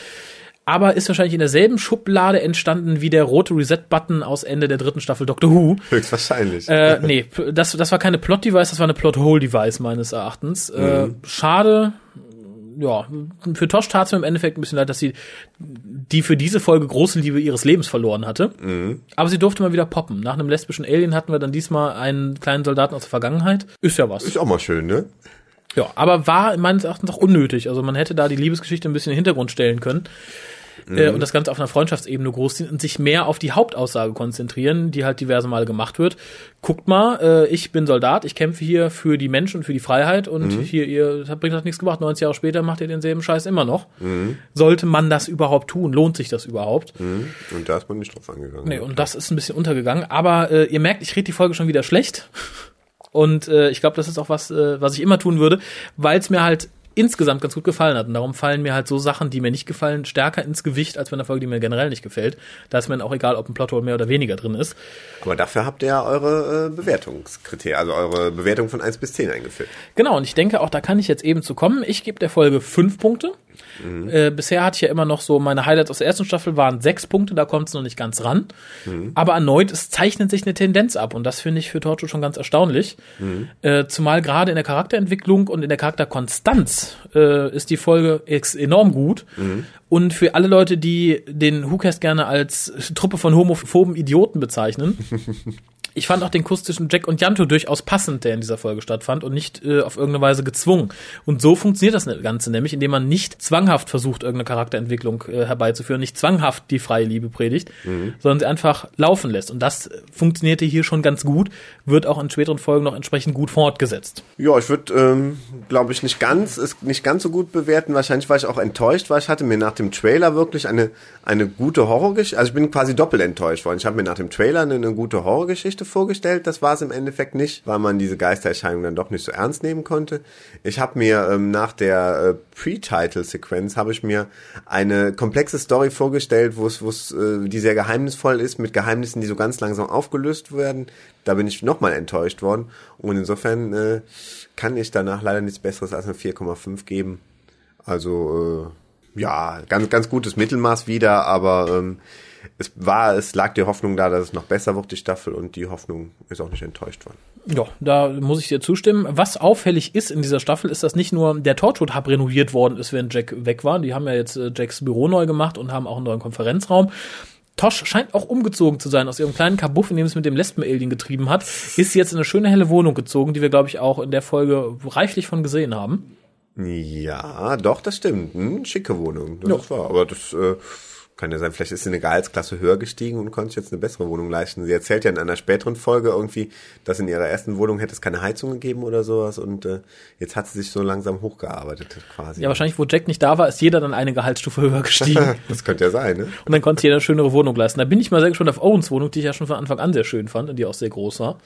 aber ist wahrscheinlich in derselben Schublade entstanden wie der rote Reset-Button aus Ende der dritten Staffel Doctor Who. Höchstwahrscheinlich. Äh, nee, das, das war keine Plot-Device, das war eine Plot-Hole-Device meines Erachtens. Äh, mhm. Äh, schade, ja, für Tosh tat es mir im Endeffekt ein bisschen leid, dass sie die für diese Folge große Liebe ihres Lebens verloren hatte. Mhm. Aber sie durfte mal wieder poppen. Nach einem lesbischen Alien hatten wir dann diesmal einen kleinen Soldaten aus der Vergangenheit. Ist ja was. Ist auch mal schön, ne? Ja, aber war meines Erachtens auch unnötig. Also man hätte da die Liebesgeschichte ein bisschen in den Hintergrund stellen können äh, und das Ganze auf einer Freundschaftsebene großziehen und sich mehr auf die Hauptaussage konzentrieren, die halt diverse Male gemacht wird. Guckt mal, äh, ich bin Soldat, ich kämpfe hier für die Menschen und für die Freiheit und hier, ihr das bringt das nichts gemacht. 90 Jahre später macht ihr denselben Scheiß immer noch. Sollte man das überhaupt tun? Lohnt sich das überhaupt? Mhm. Und da ist man nicht drauf angegangen. Nee, und das ist ein bisschen untergegangen. Aber äh, ihr merkt, ich rede die Folge schon wieder schlecht. Und äh, ich glaube, das ist auch was, äh, was ich immer tun würde, weil es mir halt insgesamt ganz gut gefallen hat. Und darum fallen mir halt so Sachen, die mir nicht gefallen, stärker ins Gewicht als bei einer Folge, die mir generell nicht gefällt. Da ist mir dann auch egal, ob ein Plothole mehr oder weniger drin ist. Aber dafür habt ihr ja eure äh, Bewertungskriterien, also eure Bewertung von 1 bis 10 eingeführt. Genau, und ich denke, auch da kann ich jetzt eben zu kommen. Ich gebe der Folge fünf Punkte. Äh, bisher hatte ich ja immer noch so, meine Highlights aus der ersten Staffel waren sechs Punkte, da kommt es noch nicht ganz ran. Aber erneut, es zeichnet sich eine Tendenz ab und das finde ich für Torchwood schon ganz erstaunlich. Äh, zumal gerade in der Charakterentwicklung und in der Charakterkonstanz äh, ist die Folge enorm gut. Und für alle Leute, die den WhoCast gerne als Truppe von homophoben Idioten bezeichnen, ich fand auch den Kuss zwischen Jack und Janto durchaus passend, der in dieser Folge stattfand und nicht äh, auf irgendeine Weise gezwungen. Und so funktioniert das Ganze nämlich, indem man nicht zwanghaft versucht, irgendeine Charakterentwicklung äh, herbeizuführen, nicht zwanghaft die freie Liebe predigt, sondern sie einfach laufen lässt. Und das funktionierte hier schon ganz gut, wird auch in späteren Folgen noch entsprechend gut fortgesetzt. Ja, ich würde, ähm, glaube ich, nicht ganz, es nicht ganz so gut bewerten. Wahrscheinlich war ich auch enttäuscht, weil ich hatte mir nach dem Trailer wirklich eine, eine gute Horrorgeschichte, also ich bin quasi doppelt enttäuscht worden. Ich habe mir nach dem Trailer eine, eine gute Horrorgeschichte vorgestellt. Das war es im Endeffekt nicht, weil man diese Geistererscheinung dann doch nicht so ernst nehmen konnte. Ich habe mir ähm, nach der äh, Pre-Title-Sequenz habe ich mir eine komplexe Story vorgestellt, wo es, wo es, äh, die sehr geheimnisvoll ist, mit Geheimnissen, die so ganz langsam aufgelöst werden. Da bin ich nochmal enttäuscht worden. Und insofern äh, kann ich danach leider nichts Besseres als eine 4,5 geben. Also äh, ja, ganz, ganz gutes Mittelmaß wieder, aber ähm, es war, es lag die Hoffnung da, dass es noch besser wird, die Staffel, und die Hoffnung ist auch nicht enttäuscht worden. Ja, da muss ich dir zustimmen. Was auffällig ist in dieser Staffel, ist, dass nicht nur der Torchwood Hub renoviert worden ist, während Jack weg war. Die haben ja jetzt äh, Jacks Büro neu gemacht und haben auch einen neuen Konferenzraum. Tosh scheint auch umgezogen zu sein aus ihrem kleinen Kabuff, in dem es mit dem Lesben-Alien getrieben hat, ist jetzt in eine schöne helle Wohnung gezogen, die wir, glaube ich, auch in der Folge reichlich von gesehen haben. Ja, doch, das stimmt. Hm, schicke Wohnung, das Ja. wahr. Aber das äh, kann ja sein, vielleicht ist sie eine Gehaltsklasse höher gestiegen und konnte sich jetzt eine bessere Wohnung leisten. Sie erzählt ja in einer späteren Folge irgendwie, dass in ihrer ersten Wohnung hätte es keine Heizung gegeben oder sowas und äh, jetzt hat sie sich so langsam hochgearbeitet quasi. Ja, wahrscheinlich, wo Jack nicht da war, ist jeder dann eine Gehaltsstufe höher gestiegen. das könnte ja sein, ne? und dann konnte jeder eine schönere Wohnung leisten. Da bin ich mal sehr gespannt auf Owens Wohnung, die ich ja schon von Anfang an sehr schön fand und die auch sehr groß war.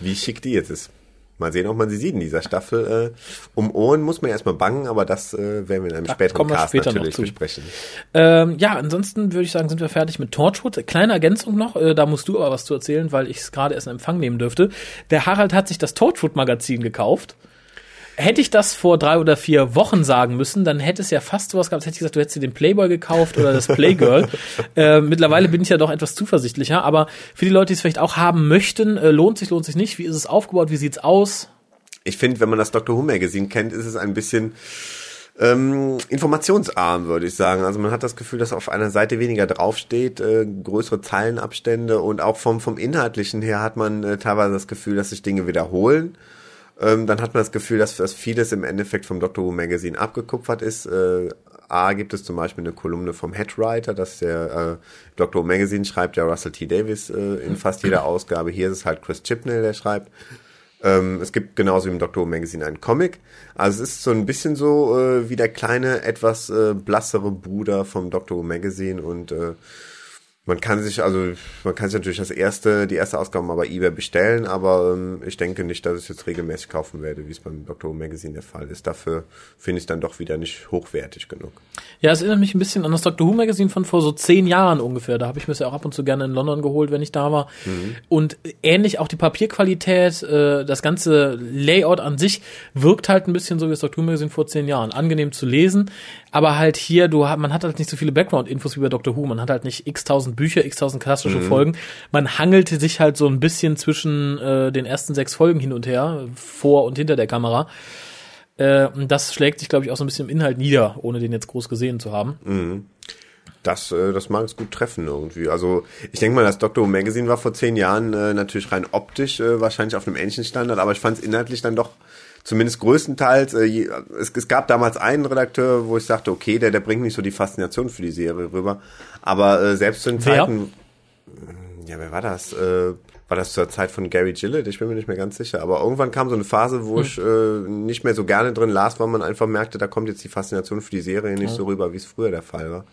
Wie schick die jetzt ist. Mal sehen, ob man sie sieht in dieser Staffel. Äh, um Ohren muss man erstmal bangen, aber das äh, werden wir in einem Da späteren Cast später noch natürlich besprechen. Ähm, ja, ansonsten würde ich sagen, sind wir fertig mit Torchwood. Kleine Ergänzung noch, äh, da musst du aber was zu erzählen, weil ich es gerade erst in Empfang nehmen dürfte. Der Harald hat sich das Torchwood-Magazin gekauft. Hätte ich das vor drei oder vier Wochen sagen müssen, dann hätte es ja fast sowas gehabt, hätte ich gesagt, du hättest dir den Playboy gekauft oder das Playgirl. äh, mittlerweile bin ich ja doch etwas zuversichtlicher, aber für die Leute, die es vielleicht auch haben möchten, äh, lohnt sich, lohnt sich nicht. Wie ist es aufgebaut? Wie sieht's aus? Ich finde, wenn man das Dr. Who Magazine kennt, ist es ein bisschen ähm, informationsarm, würde ich sagen. Also man hat das Gefühl, dass auf einer Seite weniger draufsteht, äh, größere Zeilenabstände und auch vom, vom Inhaltlichen her hat man äh, teilweise das Gefühl, dass sich Dinge wiederholen. Ähm, dann hat man das Gefühl, dass, dass vieles im Endeffekt vom Dr. Who Magazine abgekupfert ist. Äh, A gibt es zum Beispiel eine Kolumne vom Headwriter, dass der äh, Dr. Who Magazine schreibt ja Russell T. Davis äh, in fast jeder Ausgabe. Hier ist es halt Chris Chibnall, der schreibt. Ähm, es gibt genauso wie im Dr. Who Magazine einen Comic. Also es ist so ein bisschen so äh, wie der kleine, etwas äh, blassere Bruder vom Dr. Who Magazine und äh, man kann sich, also man kann sich natürlich das erste, die erste Ausgabe mal bei eBay bestellen, aber ähm, ich denke nicht, dass ich es jetzt regelmäßig kaufen werde, wie es beim Dr. Who Magazine der Fall ist. Dafür finde ich es dann doch wieder nicht hochwertig genug. Ja, es erinnert mich ein bisschen an das Doctor Who Magazine von vor so zehn Jahren ungefähr. Da habe ich mir das ja auch ab und zu gerne in London geholt, wenn ich da war. Und ähnlich auch die Papierqualität, äh, das ganze Layout an sich wirkt halt ein bisschen so wie das Doctor Who Magazine vor zehn Jahren. Angenehm zu lesen, aber halt hier, du man hat halt nicht so viele Background-Infos wie bei Doctor Who. Man hat halt nicht x tausend Bücher, x tausend klassische Folgen. Man hangelte sich halt so ein bisschen zwischen äh, den ersten sechs Folgen hin und her, vor und hinter der Kamera. Äh, und das schlägt sich, glaube ich, auch so ein bisschen im Inhalt nieder, ohne den jetzt groß gesehen zu haben. Mhm. Das, äh, das mag es gut treffen irgendwie. Also ich denke mal, das Doctor Who Magazine war vor zehn Jahren äh, natürlich rein optisch äh, wahrscheinlich auf einem ähnlichen Standard, aber ich fand es inhaltlich dann doch zumindest größtenteils, äh, es, es gab damals einen Redakteur, wo ich sagte, okay, der, der bringt nicht so die Faszination für die Serie rüber. Aber äh, selbst zu den Wer? Zeiten. Ja, wer war das? Äh, war das zur Zeit von Gary Gillett? Ich bin mir nicht mehr ganz sicher. Aber irgendwann kam so eine Phase, wo ich äh, nicht mehr so gerne drin las, weil man einfach merkte, da kommt jetzt die Faszination für die Serie nicht so rüber, wie es früher der Fall war.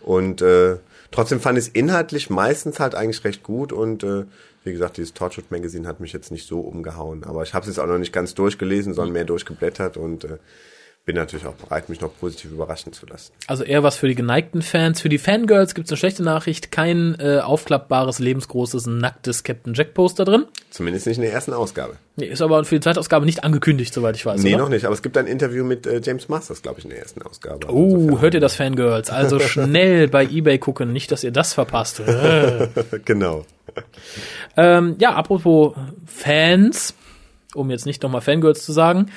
Und äh, trotzdem fand ich es inhaltlich meistens halt eigentlich recht gut und äh, wie gesagt, dieses Torchwood Magazine hat mich jetzt nicht so umgehauen, aber ich habe es jetzt auch noch nicht ganz durchgelesen, sondern mehr durchgeblättert und äh, bin natürlich auch bereit, mich noch positiv überraschen zu lassen. Also eher was für die geneigten Fans. Für die Fangirls gibt's eine schlechte Nachricht. Kein äh, aufklappbares, lebensgroßes, nacktes Captain Jack Poster drin. Zumindest nicht in der ersten Ausgabe. Nee, ist aber für die zweite Ausgabe nicht angekündigt, soweit ich weiß. Nee, oder? noch nicht, aber es gibt ein Interview mit äh, James Masters, glaube ich, in der ersten Ausgabe. Oh, Insofern- hört ihr das, Fangirls? Also schnell bei Ebay gucken, nicht, dass ihr das verpasst. Äh. genau. ähm, ja, apropos Fans, um jetzt nicht nochmal Fangirls zu sagen.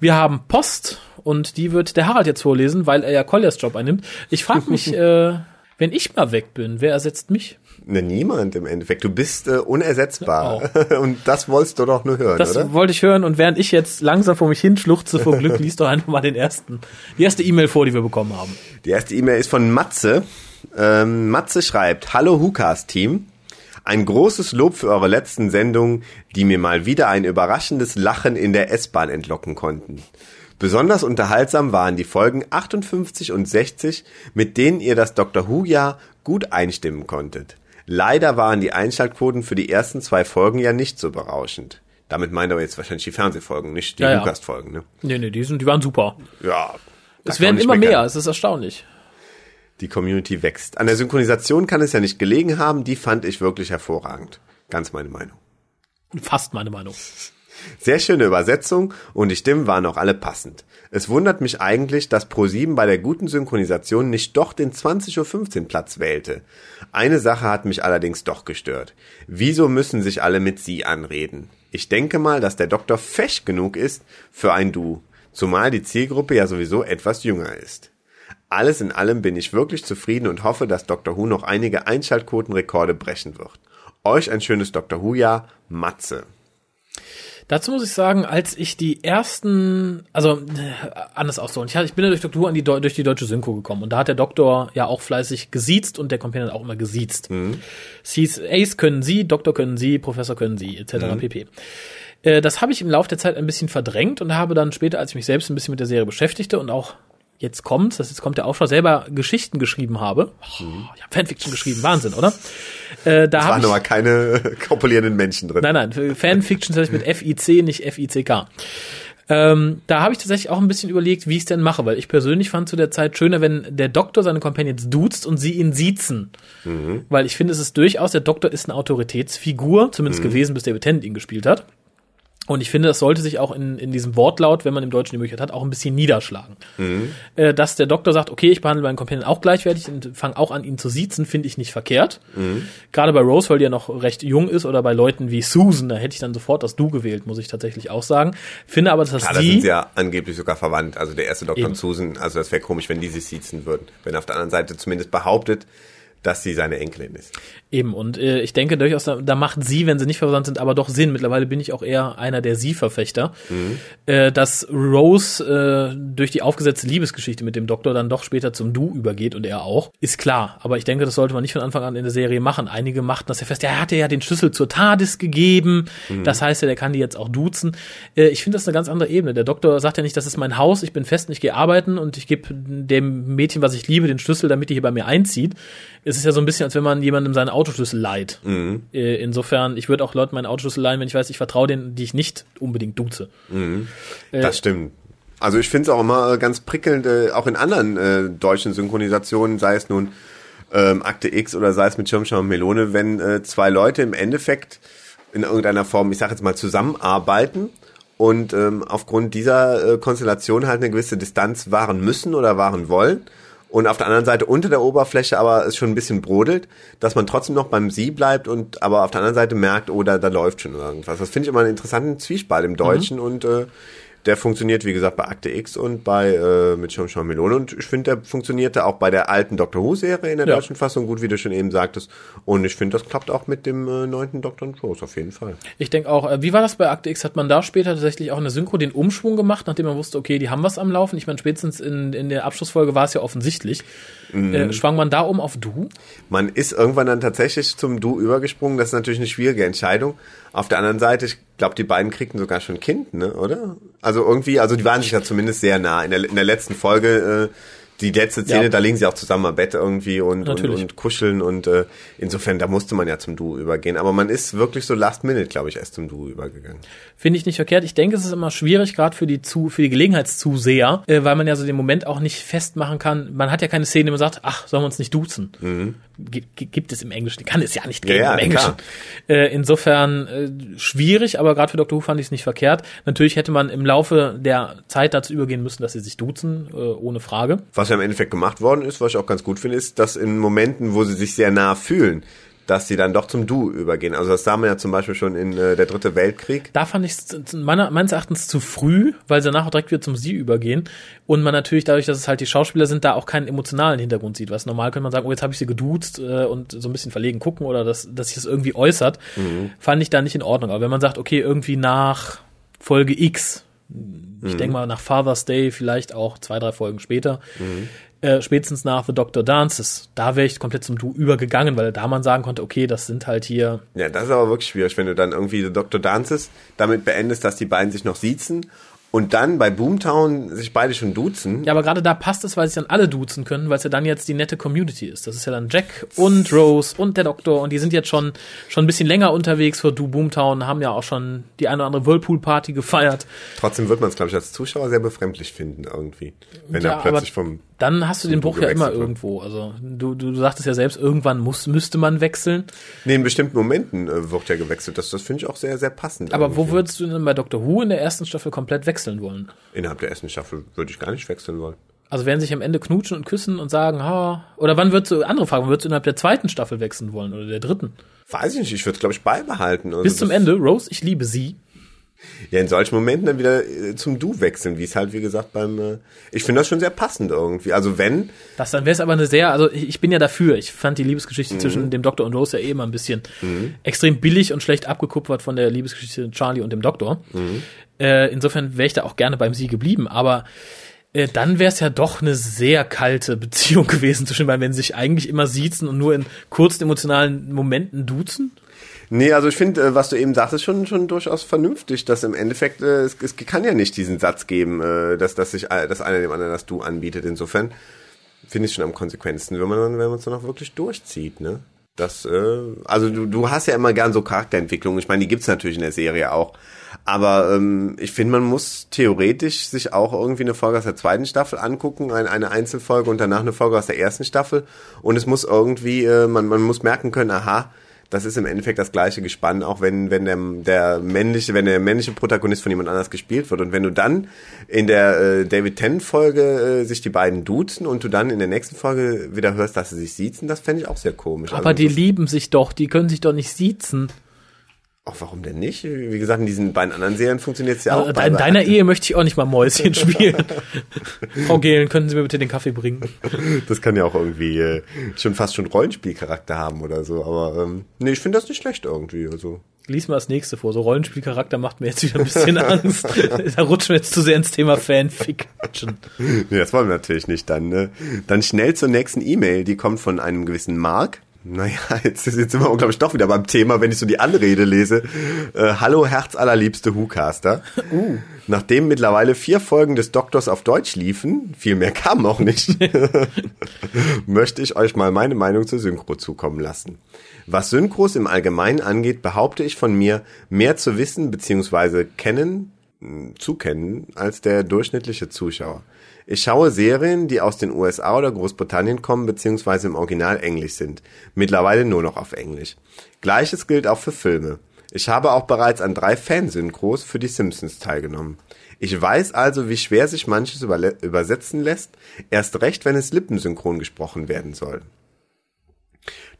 Wir haben Post und die wird der Harald jetzt vorlesen, weil er ja Colliers Job einnimmt. Ich frage mich, äh, wenn ich mal weg bin, wer ersetzt mich? Ne, niemand im Endeffekt. Du bist äh, unersetzbar. Und das wolltest du doch nur hören, Das oder? wollte ich hören und während ich jetzt langsam vor mich hinschluchze vor Glück, liest doch einfach mal den ersten, die erste E-Mail vor, die wir bekommen haben. Die erste E-Mail ist von Matze. Ähm, Matze schreibt, Hallo Hukas-Team. Ein großes Lob für eure letzten Sendungen, die mir mal wieder ein überraschendes Lachen in der S-Bahn entlocken konnten. Besonders unterhaltsam waren die Folgen 58 und 60, mit denen ihr das Dr. Who-Jahr gut einstimmen konntet. Leider waren die Einschaltquoten für die ersten zwei Folgen ja nicht so berauschend. Damit meint er jetzt wahrscheinlich die Fernsehfolgen, nicht die Ja, ja. Hukas-Folgen. Ne? Nee, nee, die, sind, die waren super. Ja. Es werden immer meckern. mehr, es ist erstaunlich. Die Community wächst. An der Synchronisation kann es ja nicht gelegen haben, die fand ich wirklich hervorragend. Ganz meine Meinung. Fast meine Meinung. Sehr schöne Übersetzung und die Stimmen waren auch alle passend. Es wundert mich eigentlich, dass Pro7 bei der guten Synchronisation nicht doch den 20.15 Uhr Platz wählte. Eine Sache hat mich allerdings doch gestört. Wieso müssen sich alle mit sie anreden? Ich denke mal, dass der Doktor fesch genug ist für ein Du, zumal die Zielgruppe ja sowieso etwas jünger ist. Alles in allem bin ich wirklich zufrieden und hoffe, dass Dr. Who noch einige Einschaltquotenrekorde brechen wird. Euch ein schönes Dr. Who-Jahr, Matze. Dazu muss ich sagen, als ich die ersten, also äh, anders ausholen. Ich, ich bin ja durch Doktor an die, durch die deutsche Synchro gekommen und da hat der Doktor ja auch fleißig gesiezt und der Companion hat auch immer gesiezt. Es hieß, Ace können Sie, Doktor können Sie, Professor können Sie, etc. pp. Äh, Das habe ich im Laufe der Zeit ein bisschen verdrängt und habe dann später, als ich mich selbst ein bisschen mit der Serie beschäftigte und auch jetzt kommt's, das jetzt kommt der Aufschau, selber Geschichten geschrieben habe. Oh, ich habe Fanfiction geschrieben, Wahnsinn, oder? Äh, da waren ich aber keine kopulierenden Menschen drin. Nein, nein, Fanfiction tatsächlich mit FIC, nicht FICK. Ähm, da habe ich tatsächlich auch ein bisschen überlegt, wie ich es denn mache, weil ich persönlich fand zu der Zeit schöner, wenn der Doktor seine Companions duzt und sie ihn siezen. Weil ich finde, es ist durchaus, der Doktor ist eine Autoritätsfigur, zumindest gewesen, bis David Tennant ihn gespielt hat. Und ich finde, das sollte sich auch in, in diesem Wortlaut, wenn man im Deutschen die Möglichkeit hat, auch ein bisschen niederschlagen. Äh, dass der Doktor sagt, okay, ich behandle meinen Companion auch gleichwertig und fange auch an, ihn zu siezen, finde ich nicht verkehrt. Gerade bei Rose, weil die ja noch recht jung ist, oder bei Leuten wie Susan, da hätte ich dann sofort das Du gewählt, muss ich tatsächlich auch sagen. Finde aber, dass Klar, da sie... sind sie ja angeblich sogar verwandt. Also der erste Doktor Eben. und Susan, also das wäre komisch, wenn die sich siezen würden. Wenn er auf der anderen Seite zumindest behauptet, dass sie seine Enkelin ist. Eben, und äh, ich denke durchaus, da, da macht sie, wenn sie nicht verwandt sind, aber doch Sinn. Mittlerweile bin ich auch eher einer der Sie-Verfechter, äh, dass Rose äh, durch die aufgesetzte Liebesgeschichte mit dem Doktor dann doch später zum Du übergeht und er auch. Ist klar, aber ich denke, das sollte man nicht von Anfang an in der Serie machen. Einige machten das ja fest, ja, er hatte ja den Schlüssel zur TARDIS gegeben, das heißt ja, der kann die jetzt auch duzen. Äh, ich finde das eine ganz andere Ebene. Der Doktor sagt ja nicht, das ist mein Haus, ich bin fest und ich gehe arbeiten und ich gebe dem Mädchen, was ich liebe, den Schlüssel, damit die hier bei mir einzieht. Es ist ja so ein bisschen, als wenn man jemandem seinen Autoschlüssel leiht. Äh, Insofern, ich würde auch Leuten meinen Autoschlüssel leihen, wenn ich weiß, ich vertraue denen, die ich nicht unbedingt duze. Äh, Das stimmt. Also ich finde es auch immer äh, ganz prickelnd, äh, auch in anderen äh, deutschen Synchronisationen, sei es nun ähm, Akte X oder sei es mit Schirmschau und Melone, wenn äh, zwei Leute im Endeffekt in irgendeiner Form, ich sage jetzt mal, zusammenarbeiten und ähm, aufgrund dieser äh, Konstellation halt eine gewisse Distanz wahren müssen oder wahren wollen und auf der anderen Seite unter der Oberfläche aber es schon ein bisschen brodelt, dass man trotzdem noch beim Sie bleibt und aber auf der anderen Seite merkt, oh, da, da läuft schon irgendwas. Das finde ich immer einen interessanten Zwiespalt im Deutschen und äh, der funktioniert, wie gesagt, bei Akte X und bei äh, mit Jean-Jean Melone. Und ich finde, der funktionierte auch bei der alten Doctor Who-Serie in der Ja. deutschen Fassung gut, wie du schon eben sagtest. Und ich finde, das klappt auch mit dem äh, neunten Doctor Rose auf jeden Fall. Ich denke auch, äh, wie war das bei Akte X? Hat man da später tatsächlich auch in der Synchro den Umschwung gemacht, nachdem man wusste, okay, die haben was am Laufen? Ich meine, spätestens in, in der Abschlussfolge war es ja offensichtlich. Äh, schwang man da um auf Du? Man ist irgendwann dann tatsächlich zum Du übergesprungen. Das ist natürlich eine schwierige Entscheidung. Auf der anderen Seite, ich glaube, die beiden kriegten sogar schon ein Kind, ne, oder? Also irgendwie, also die waren sich ja zumindest sehr nah. In der, in der letzten Folge, äh, die letzte Szene, Ja. da liegen sie auch zusammen am Bett irgendwie und, und, und kuscheln und äh, insofern, da musste man ja zum Du übergehen. Aber man ist wirklich so last minute, glaube ich, erst zum Du übergegangen. Finde ich nicht verkehrt. Ich denke, es ist immer schwierig, gerade für die zu, für die Gelegenheitszuseher, äh, weil man ja so den Moment auch nicht festmachen kann. Man hat ja keine Szene, die man sagt, ach, sollen wir uns nicht duzen? Gi- gibt es im Englischen, kann es ja nicht geben Mhm. Ja, ja, im Englischen. Äh, insofern äh, schwierig, aber gerade für Dr. Who fand ich es nicht verkehrt. Natürlich hätte man im Laufe der Zeit dazu übergehen müssen, dass sie sich duzen, äh, ohne Frage. Was ja im Endeffekt gemacht worden ist, was ich auch ganz gut finde, ist, dass in Momenten, wo sie sich sehr nah fühlen, dass sie dann doch zum Du übergehen. Also das sah man ja zum Beispiel schon in äh, der Dritte Weltkrieg. Da fand ich es meines Erachtens zu früh, weil sie danach auch direkt wieder zum Sie übergehen. Und man natürlich dadurch, dass es halt die Schauspieler sind, da auch keinen emotionalen Hintergrund sieht. Was normal könnte man sagen, oh, jetzt habe ich sie geduzt äh, und so ein bisschen verlegen gucken oder dass, dass sich das irgendwie äußert, fand ich da nicht in Ordnung. Aber wenn man sagt, okay, irgendwie nach Folge X, ich denke mal nach Father's Day, vielleicht auch zwei, drei Folgen später, äh, spätestens nach The Doctor Dances, da wäre ich komplett zum Du übergegangen, weil da man sagen konnte, okay, das sind halt hier Ja, das ist aber wirklich schwierig, wenn du dann irgendwie Dr. Dances damit beendest, dass die beiden sich noch siezen und dann bei Boomtown sich beide schon duzen. Ja, aber gerade da passt es, weil sich dann alle duzen können, weil es ja dann jetzt die nette Community ist. Das ist ja dann Jack und Rose und der Doktor und die sind jetzt schon schon ein bisschen länger unterwegs für Du Boomtown, haben ja auch schon die eine oder andere Whirlpool-Party gefeiert. Trotzdem wird man es, glaube ich, als Zuschauer sehr befremdlich finden irgendwie. Wenn Ja, er plötzlich vom... Dann hast du den Bruch ja immer wird. irgendwo. Also du, du, du sagtest ja selbst, irgendwann muss, müsste man wechseln. Nee, in bestimmten Momenten äh, wird ja gewechselt. Das, das finde ich auch sehr, sehr passend. Aber wo irgendwie. würdest du denn bei Doctor Who in der ersten Staffel komplett wechseln wollen? Innerhalb der ersten Staffel würde ich gar nicht wechseln wollen. Also werden sich am Ende knutschen und küssen und sagen, ha, oder wann würdest du, andere Frage, wann würdest du innerhalb der zweiten Staffel wechseln wollen oder der dritten? Weiß ich nicht, ich würde es, glaube ich, beibehalten. Also Bis zum Ende, Rose, ich liebe sie. Ja, in solchen Momenten dann wieder äh, zum Du wechseln, wie es halt, wie gesagt, beim... Äh, ich finde das schon sehr passend irgendwie. Also wenn... Das dann wäre es aber eine sehr, also ich, bin ja dafür. Ich fand die Liebesgeschichte zwischen dem Doktor und Rose ja eh immer ein bisschen extrem billig und schlecht abgekupfert von der Liebesgeschichte zwischen Charlie und dem Doktor. Äh, insofern wäre ich da auch gerne beim Sie geblieben, aber äh, dann wäre es ja doch eine sehr kalte Beziehung gewesen zwischen, weil wenn sie sich eigentlich immer siezen und nur in kurzen emotionalen Momenten duzen. Nee, also ich finde, äh, was du eben sagtest, schon schon durchaus vernünftig, dass im Endeffekt äh, es, es kann ja nicht diesen Satz geben, äh, dass dass sich dass einer dem anderen das Du anbietet. Insofern finde ich schon am konsequentesten, wenn man dann, wenn man es dann auch wirklich durchzieht, ne? Das, äh, also du, du hast ja immer gern so Charakterentwicklungen. Ich meine, die gibt's natürlich in der Serie auch. Aber ähm, ich finde, man muss theoretisch sich auch irgendwie eine Folge aus der zweiten Staffel angucken, ein, eine Einzelfolge und danach eine Folge aus der ersten Staffel. Und es muss irgendwie, äh, man, man muss merken können, aha, das ist im Endeffekt das gleiche Gespann, auch wenn, wenn der, der männliche, wenn der männliche Protagonist von jemand anders gespielt wird. Und wenn du dann in der äh, David Tennant Folge äh, sich die beiden duzen und du dann in der nächsten Folge wieder hörst, dass sie sich siezen, das fände ich auch sehr komisch. Aber Also die lieben sich doch, die können sich doch nicht siezen. Auch warum denn nicht? Wie gesagt, in diesen beiden anderen Serien funktioniert es ja auch. in deiner Ehe möchte ich auch nicht mal Mäuschen spielen. Frau Gehlen, können Sie mir bitte den Kaffee bringen? Das kann ja auch irgendwie äh, schon fast schon Rollenspielcharakter haben oder so. Aber ähm, nee, ich finde das nicht schlecht irgendwie. Also Lies mal das nächste vor. So Rollenspielcharakter macht mir jetzt wieder ein bisschen Angst. da rutschen wir jetzt zu sehr ins Thema Fanfiction. Nee, das wollen wir natürlich nicht. Dann, ne? dann schnell zur nächsten E-Mail, die kommt von einem gewissen Mark. Naja, jetzt, jetzt sind wir, glaube ich, doch wieder beim Thema, wenn ich so die Anrede lese. Äh, Hallo, herzallerliebste Whocaster. Uh. Nachdem mittlerweile vier Folgen des Doktors auf Deutsch liefen, viel mehr kamen auch nicht, möchte ich euch mal meine Meinung zur Synchro zukommen lassen. Was Synchros im Allgemeinen angeht, behaupte ich von mir, mehr zu wissen bzw. kennen, mh, zu kennen, als der durchschnittliche Zuschauer. Ich schaue Serien, die aus den USA oder Großbritannien kommen bzw. im Original Englisch sind. Mittlerweile nur noch auf Englisch. Gleiches gilt auch für Filme. Ich habe auch bereits an drei Fansynchros für die Simpsons teilgenommen. Ich weiß also, wie schwer sich manches übersetzen lässt, erst recht, wenn es lippensynchron gesprochen werden soll.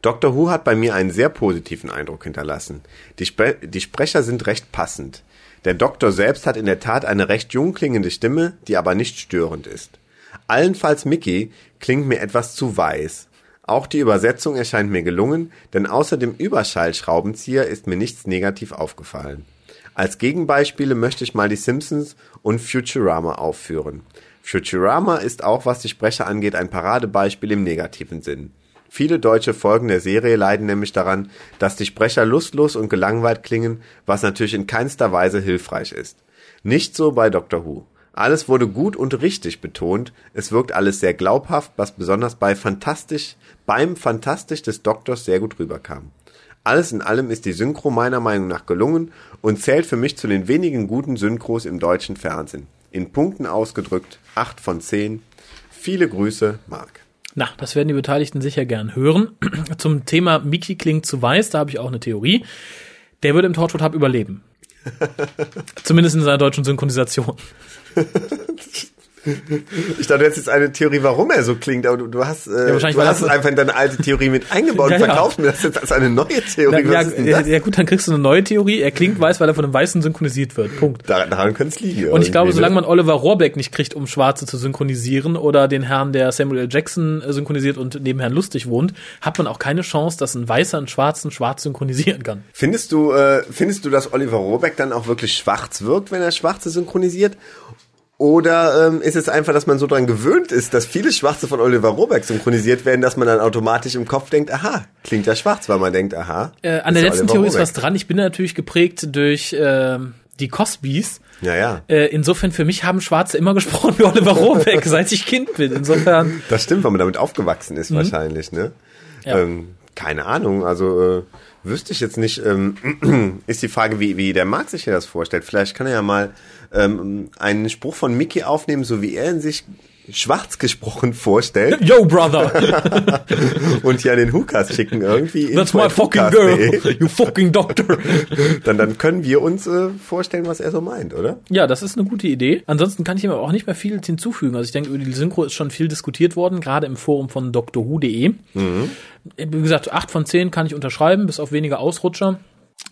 Doctor Who hat bei mir einen sehr positiven Eindruck hinterlassen. Die, Spre die Sprecher sind recht passend. Der Doktor selbst hat in der Tat eine recht jung klingende Stimme, die aber nicht störend ist. Allenfalls Mickey klingt mir etwas zu weiß. Auch die Übersetzung erscheint mir gelungen, denn außer dem Überschallschraubenzieher ist mir nichts negativ aufgefallen. Als Gegenbeispiele möchte ich mal die Simpsons und Futurama aufführen. Futurama ist auch, was die Sprecher angeht, ein Paradebeispiel im negativen Sinn. Viele deutsche Folgen der Serie leiden nämlich daran, dass die Sprecher lustlos und gelangweilt klingen, was natürlich in keinster Weise hilfreich ist. Nicht so bei Doctor Who. Alles wurde gut und richtig betont, es wirkt alles sehr glaubhaft, was besonders bei fantastisch, beim Fantastisch des Doktors sehr gut rüberkam. Alles in allem ist die Synchro meiner Meinung nach gelungen und zählt für mich zu den wenigen guten Synchros im deutschen Fernsehen. In Punkten ausgedrückt 8 von 10. Viele Grüße, Marc. Na, das werden die Beteiligten sicher gern hören. Zum Thema Mickey klingt zu weiß, da habe ich auch eine Theorie. Der würde im Torchwood Hub überleben. Zumindest in seiner deutschen Synchronisation. Ich dachte, du hättest jetzt eine Theorie, warum er so klingt, aber du, du hast, äh, Ja, du hast es einfach in deine alte Theorie mit eingebaut Ja, und ja. verkaufst mir das jetzt als eine neue Theorie. Na, ja, ja, gut, dann kriegst du eine neue Theorie. Er klingt weiß, weil er von einem Weißen synchronisiert wird. Punkt. Daran, daran könnte es liegen. Und ich glaube, irgendwie, solange ne? man Oliver Rohrbeck nicht kriegt, um Schwarze zu synchronisieren oder den Herrn, der Samuel L. Jackson äh, synchronisiert und neben Herrn Lustig wohnt, hat man auch keine Chance, dass ein Weißer einen Schwarzen schwarz synchronisieren kann. Findest du, äh, findest du, dass Oliver Rohrbeck dann auch wirklich schwarz wirkt, wenn er Schwarze synchronisiert? Oder ähm, ist es einfach, dass man so dran gewöhnt ist, dass viele Schwarze von Oliver Rohrbeck synchronisiert werden, dass man dann automatisch im Kopf denkt, aha, klingt ja schwarz, weil man denkt, aha. Äh, an der ist letzten Oliver Theorie ist Rohrbeck. was dran. Ich bin natürlich geprägt durch äh, die Cosbys. Ja, ja. Äh, insofern für mich haben Schwarze immer gesprochen wie Oliver Rohrbeck, seit ich Kind bin. Insofern Das stimmt, weil man damit aufgewachsen ist wahrscheinlich, ne? Mhm. Ja. Ähm, keine Ahnung, also äh, wüsste ich jetzt nicht, ähm, ist die Frage, wie, wie der Marc sich hier das vorstellt. Vielleicht kann er ja mal ähm, einen Spruch von Mickey aufnehmen, so wie er ihn sich schwarz gesprochen vorstellt Yo, brother, und an den Hukas schicken irgendwie. that's my fucking girl, you fucking doctor. Dann, dann können wir uns äh, vorstellen, was er so meint, oder? Ja, das ist eine gute Idee. Ansonsten kann ich ihm aber auch nicht mehr viel hinzufügen. Also ich denke, über die Synchro ist schon viel diskutiert worden, gerade im Forum von drwho.de. Wie gesagt, acht von zehn kann ich unterschreiben, bis auf wenige Ausrutscher.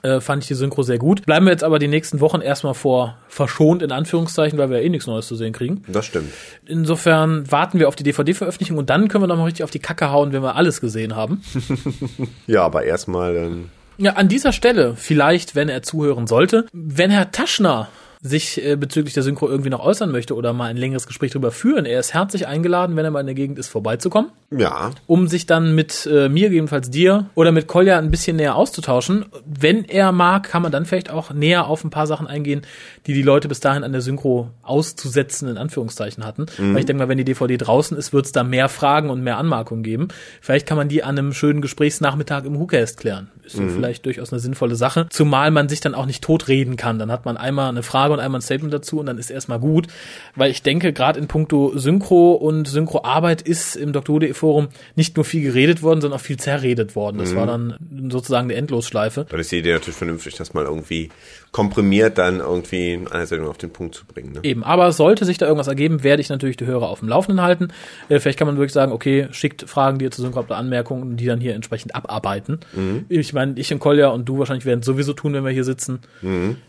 Äh, fand ich die Synchro sehr gut. Bleiben wir jetzt aber die nächsten Wochen erstmal vor verschont, in Anführungszeichen, weil wir ja eh nichts Neues zu sehen kriegen. Das stimmt. Insofern warten wir auf die DVD-Veröffentlichung und dann können wir noch mal richtig auf die Kacke hauen, wenn wir alles gesehen haben. Ja, aber erstmal ähm, Ja, an dieser Stelle, vielleicht, wenn er zuhören sollte, wenn Herr Taschner sich äh, bezüglich der Synchro irgendwie noch äußern möchte oder mal ein längeres Gespräch darüber führen, er ist herzlich eingeladen, wenn er mal in der Gegend ist, vorbeizukommen, ja, um sich dann mit äh, mir, gegebenenfalls dir oder mit Kolja ein bisschen näher auszutauschen. Wenn er mag, kann man dann vielleicht auch näher auf ein paar Sachen eingehen, die die Leute bis dahin an der Synchro auszusetzen, in Anführungszeichen hatten. Weil ich denke mal, wenn die DVD draußen ist, wird es da mehr Fragen und mehr Anmerkungen geben. Vielleicht kann man die an einem schönen Gesprächsnachmittag im Hookast klären. Ist ja vielleicht durchaus eine sinnvolle Sache. Zumal man sich dann auch nicht totreden kann. Dann hat man einmal eine Frage und einmal ein Statement dazu und dann ist erstmal gut. Weil ich denke, gerade in puncto Synchro und Synchroarbeit ist im Dr. Forum nicht nur viel geredet worden, sondern auch viel zerredet worden. Das war dann sozusagen eine Endlosschleife. dann ist die Idee natürlich vernünftig, das mal irgendwie komprimiert dann irgendwie in einer Sendung auf den Punkt zu bringen. Ne? Eben, aber sollte sich da irgendwas ergeben, werde ich natürlich die Hörer auf dem Laufenden halten. Äh, vielleicht kann man wirklich sagen, okay, schickt Fragen, die ihr zu Synchro habt oder Anmerkungen, die dann hier entsprechend abarbeiten. Ich meine, ich und Kolja und du wahrscheinlich werden es sowieso tun, wenn wir hier sitzen.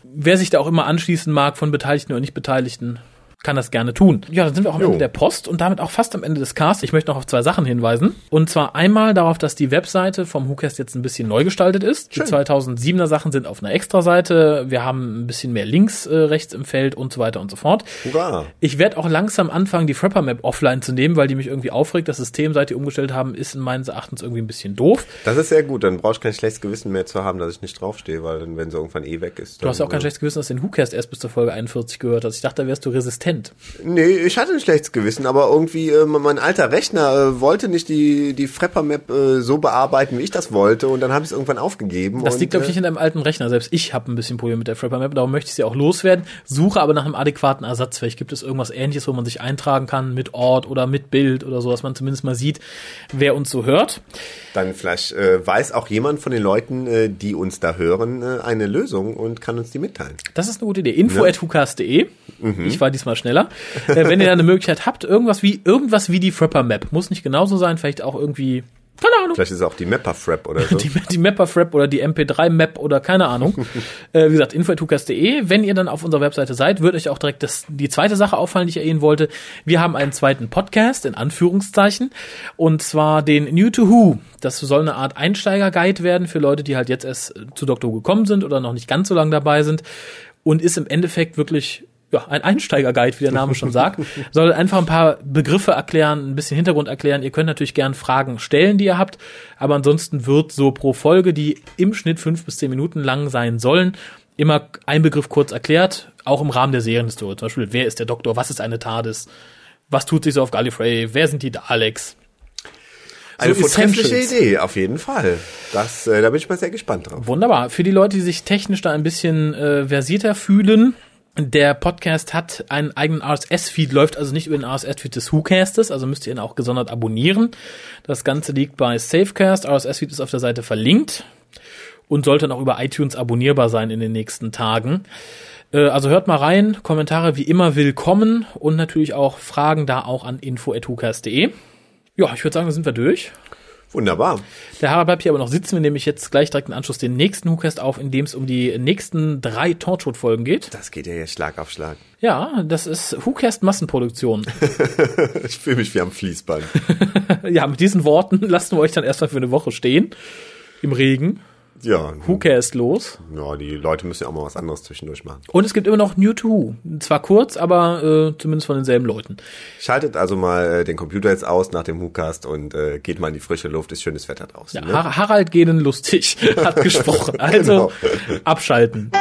Wer sich da auch immer anschließen mag, von Beteiligten oder Nicht-Beteiligten, kann das gerne tun. Ja, dann sind wir auch am Jo. Ende der Post und damit auch fast am Ende des Casts. Ich möchte noch auf zwei Sachen hinweisen. Und zwar einmal darauf, dass die Webseite vom WhoCast jetzt ein bisschen neu gestaltet ist. Die 2007er Sachen sind auf einer Extra-Seite. Wir haben ein bisschen mehr Links äh, rechts im Feld und so weiter und so fort. Hurra! Ich werde auch langsam anfangen, die Frapper Map offline zu nehmen, weil die mich irgendwie aufregt. Das System, seit die umgestellt haben, ist in meines Erachtens irgendwie ein bisschen doof. Das ist sehr gut, dann brauchst du kein schlechtes Gewissen mehr zu haben, dass ich nicht draufstehe, weil dann, wenn sie irgendwann eh weg ist. Du hast ja auch kein schlechtes Gewissen, dass du den WhoCast erst bis zur Folge 41 gehört hast. Ich dachte, da wärst du resistent. Nee, ich hatte ein schlechtes Gewissen, aber irgendwie, äh, mein alter Rechner äh, wollte nicht die, die Frapper-Map äh, so bearbeiten, wie ich das wollte, und dann habe ich es irgendwann aufgegeben. Das und, liegt, glaube ich, äh, nicht in deinem alten Rechner. Selbst ich habe ein bisschen Probleme mit der Frapper Map, darum möchte ich sie auch loswerden. Suche aber nach einem adäquaten Ersatz. Vielleicht gibt es irgendwas ähnliches, wo man sich eintragen kann mit Ort oder mit Bild oder so, dass man zumindest mal sieht, wer uns so hört. Dann vielleicht äh, weiß auch jemand von den Leuten, äh, die uns da hören, eine Lösung und kann uns die mitteilen. Das ist eine gute Idee. Info Ja. at hukas.de. Ich war diesmal schneller. äh, wenn ihr da eine Möglichkeit habt, irgendwas wie, irgendwas wie die Frapper Map. Muss nicht genauso sein, vielleicht auch irgendwie, keine Ahnung. Vielleicht ist es auch die Mapper-Frap oder so. Die, die Mapper-Frap oder die MP3-Map oder keine Ahnung. äh, wie gesagt, info.tukas.de. Wenn ihr dann auf unserer Webseite seid, wird euch auch direkt das, die zweite Sache auffallen, die ich erwähnen wollte. Wir haben einen zweiten Podcast, in Anführungszeichen. Und zwar den New to Who. Das soll eine Art Einsteiger-Guide werden für Leute, die halt jetzt erst zu. Who gekommen sind oder noch nicht ganz so lange dabei sind. Und ist im Endeffekt wirklich ja, ein Einsteiger-Guide, wie der Name schon sagt. Soll einfach ein paar Begriffe erklären, ein bisschen Hintergrund erklären. Ihr könnt natürlich gern Fragen stellen, die ihr habt, aber ansonsten wird so pro Folge, die im Schnitt fünf bis zehn Minuten lang sein sollen, immer ein Begriff kurz erklärt, auch im Rahmen der Serienhistorie. Zum Beispiel, wer ist der Doktor, was ist eine TARDIS, was tut sich so auf Gallifrey, wer sind die Daleks, Eine So vortreffliche Essentials. Idee, auf jeden Fall. Das, äh, da bin ich mal sehr gespannt drauf. Wunderbar. Für die Leute, die sich technisch da ein bisschen äh, versierter fühlen, der Podcast hat einen eigenen RSS-Feed, läuft also nicht über den RSS-Feed des WhoCastes, also müsst ihr ihn auch gesondert abonnieren. Das Ganze liegt bei Safecast, RSS-Feed ist auf der Seite verlinkt und sollte dann auch über iTunes abonnierbar sein in den nächsten Tagen. Äh, Also hört mal rein, Kommentare wie immer willkommen und natürlich auch Fragen da auch an info.hucast.de. Ja, ich würde sagen, da sind wir durch. Wunderbar. Der Harald bleibt hier aber noch sitzen. Wir nämlich jetzt gleich direkt im Anschluss den nächsten WhoCast auf, in dem es um die nächsten drei Torchwood-Folgen geht. Das geht ja jetzt Schlag auf Schlag. Ja, das ist WhoCast Massenproduktion. Ich fühle mich wie am Fließband. ja, mit diesen Worten lassen wir euch dann erstmal für eine Woche stehen. Im Regen. Ja, WhoCast los. ja, die Leute müssen ja auch mal was anderes zwischendurch machen. Und es gibt immer noch New to Who. Zwar kurz, aber äh, zumindest von denselben Leuten. Schaltet also mal äh, den Computer jetzt aus nach dem WhoCast und äh, geht mal in die frische Luft. Ist schönes Wetter draußen. Ja, ne? Har Harald Gehlen lustig hat gesprochen. Also Genau. abschalten.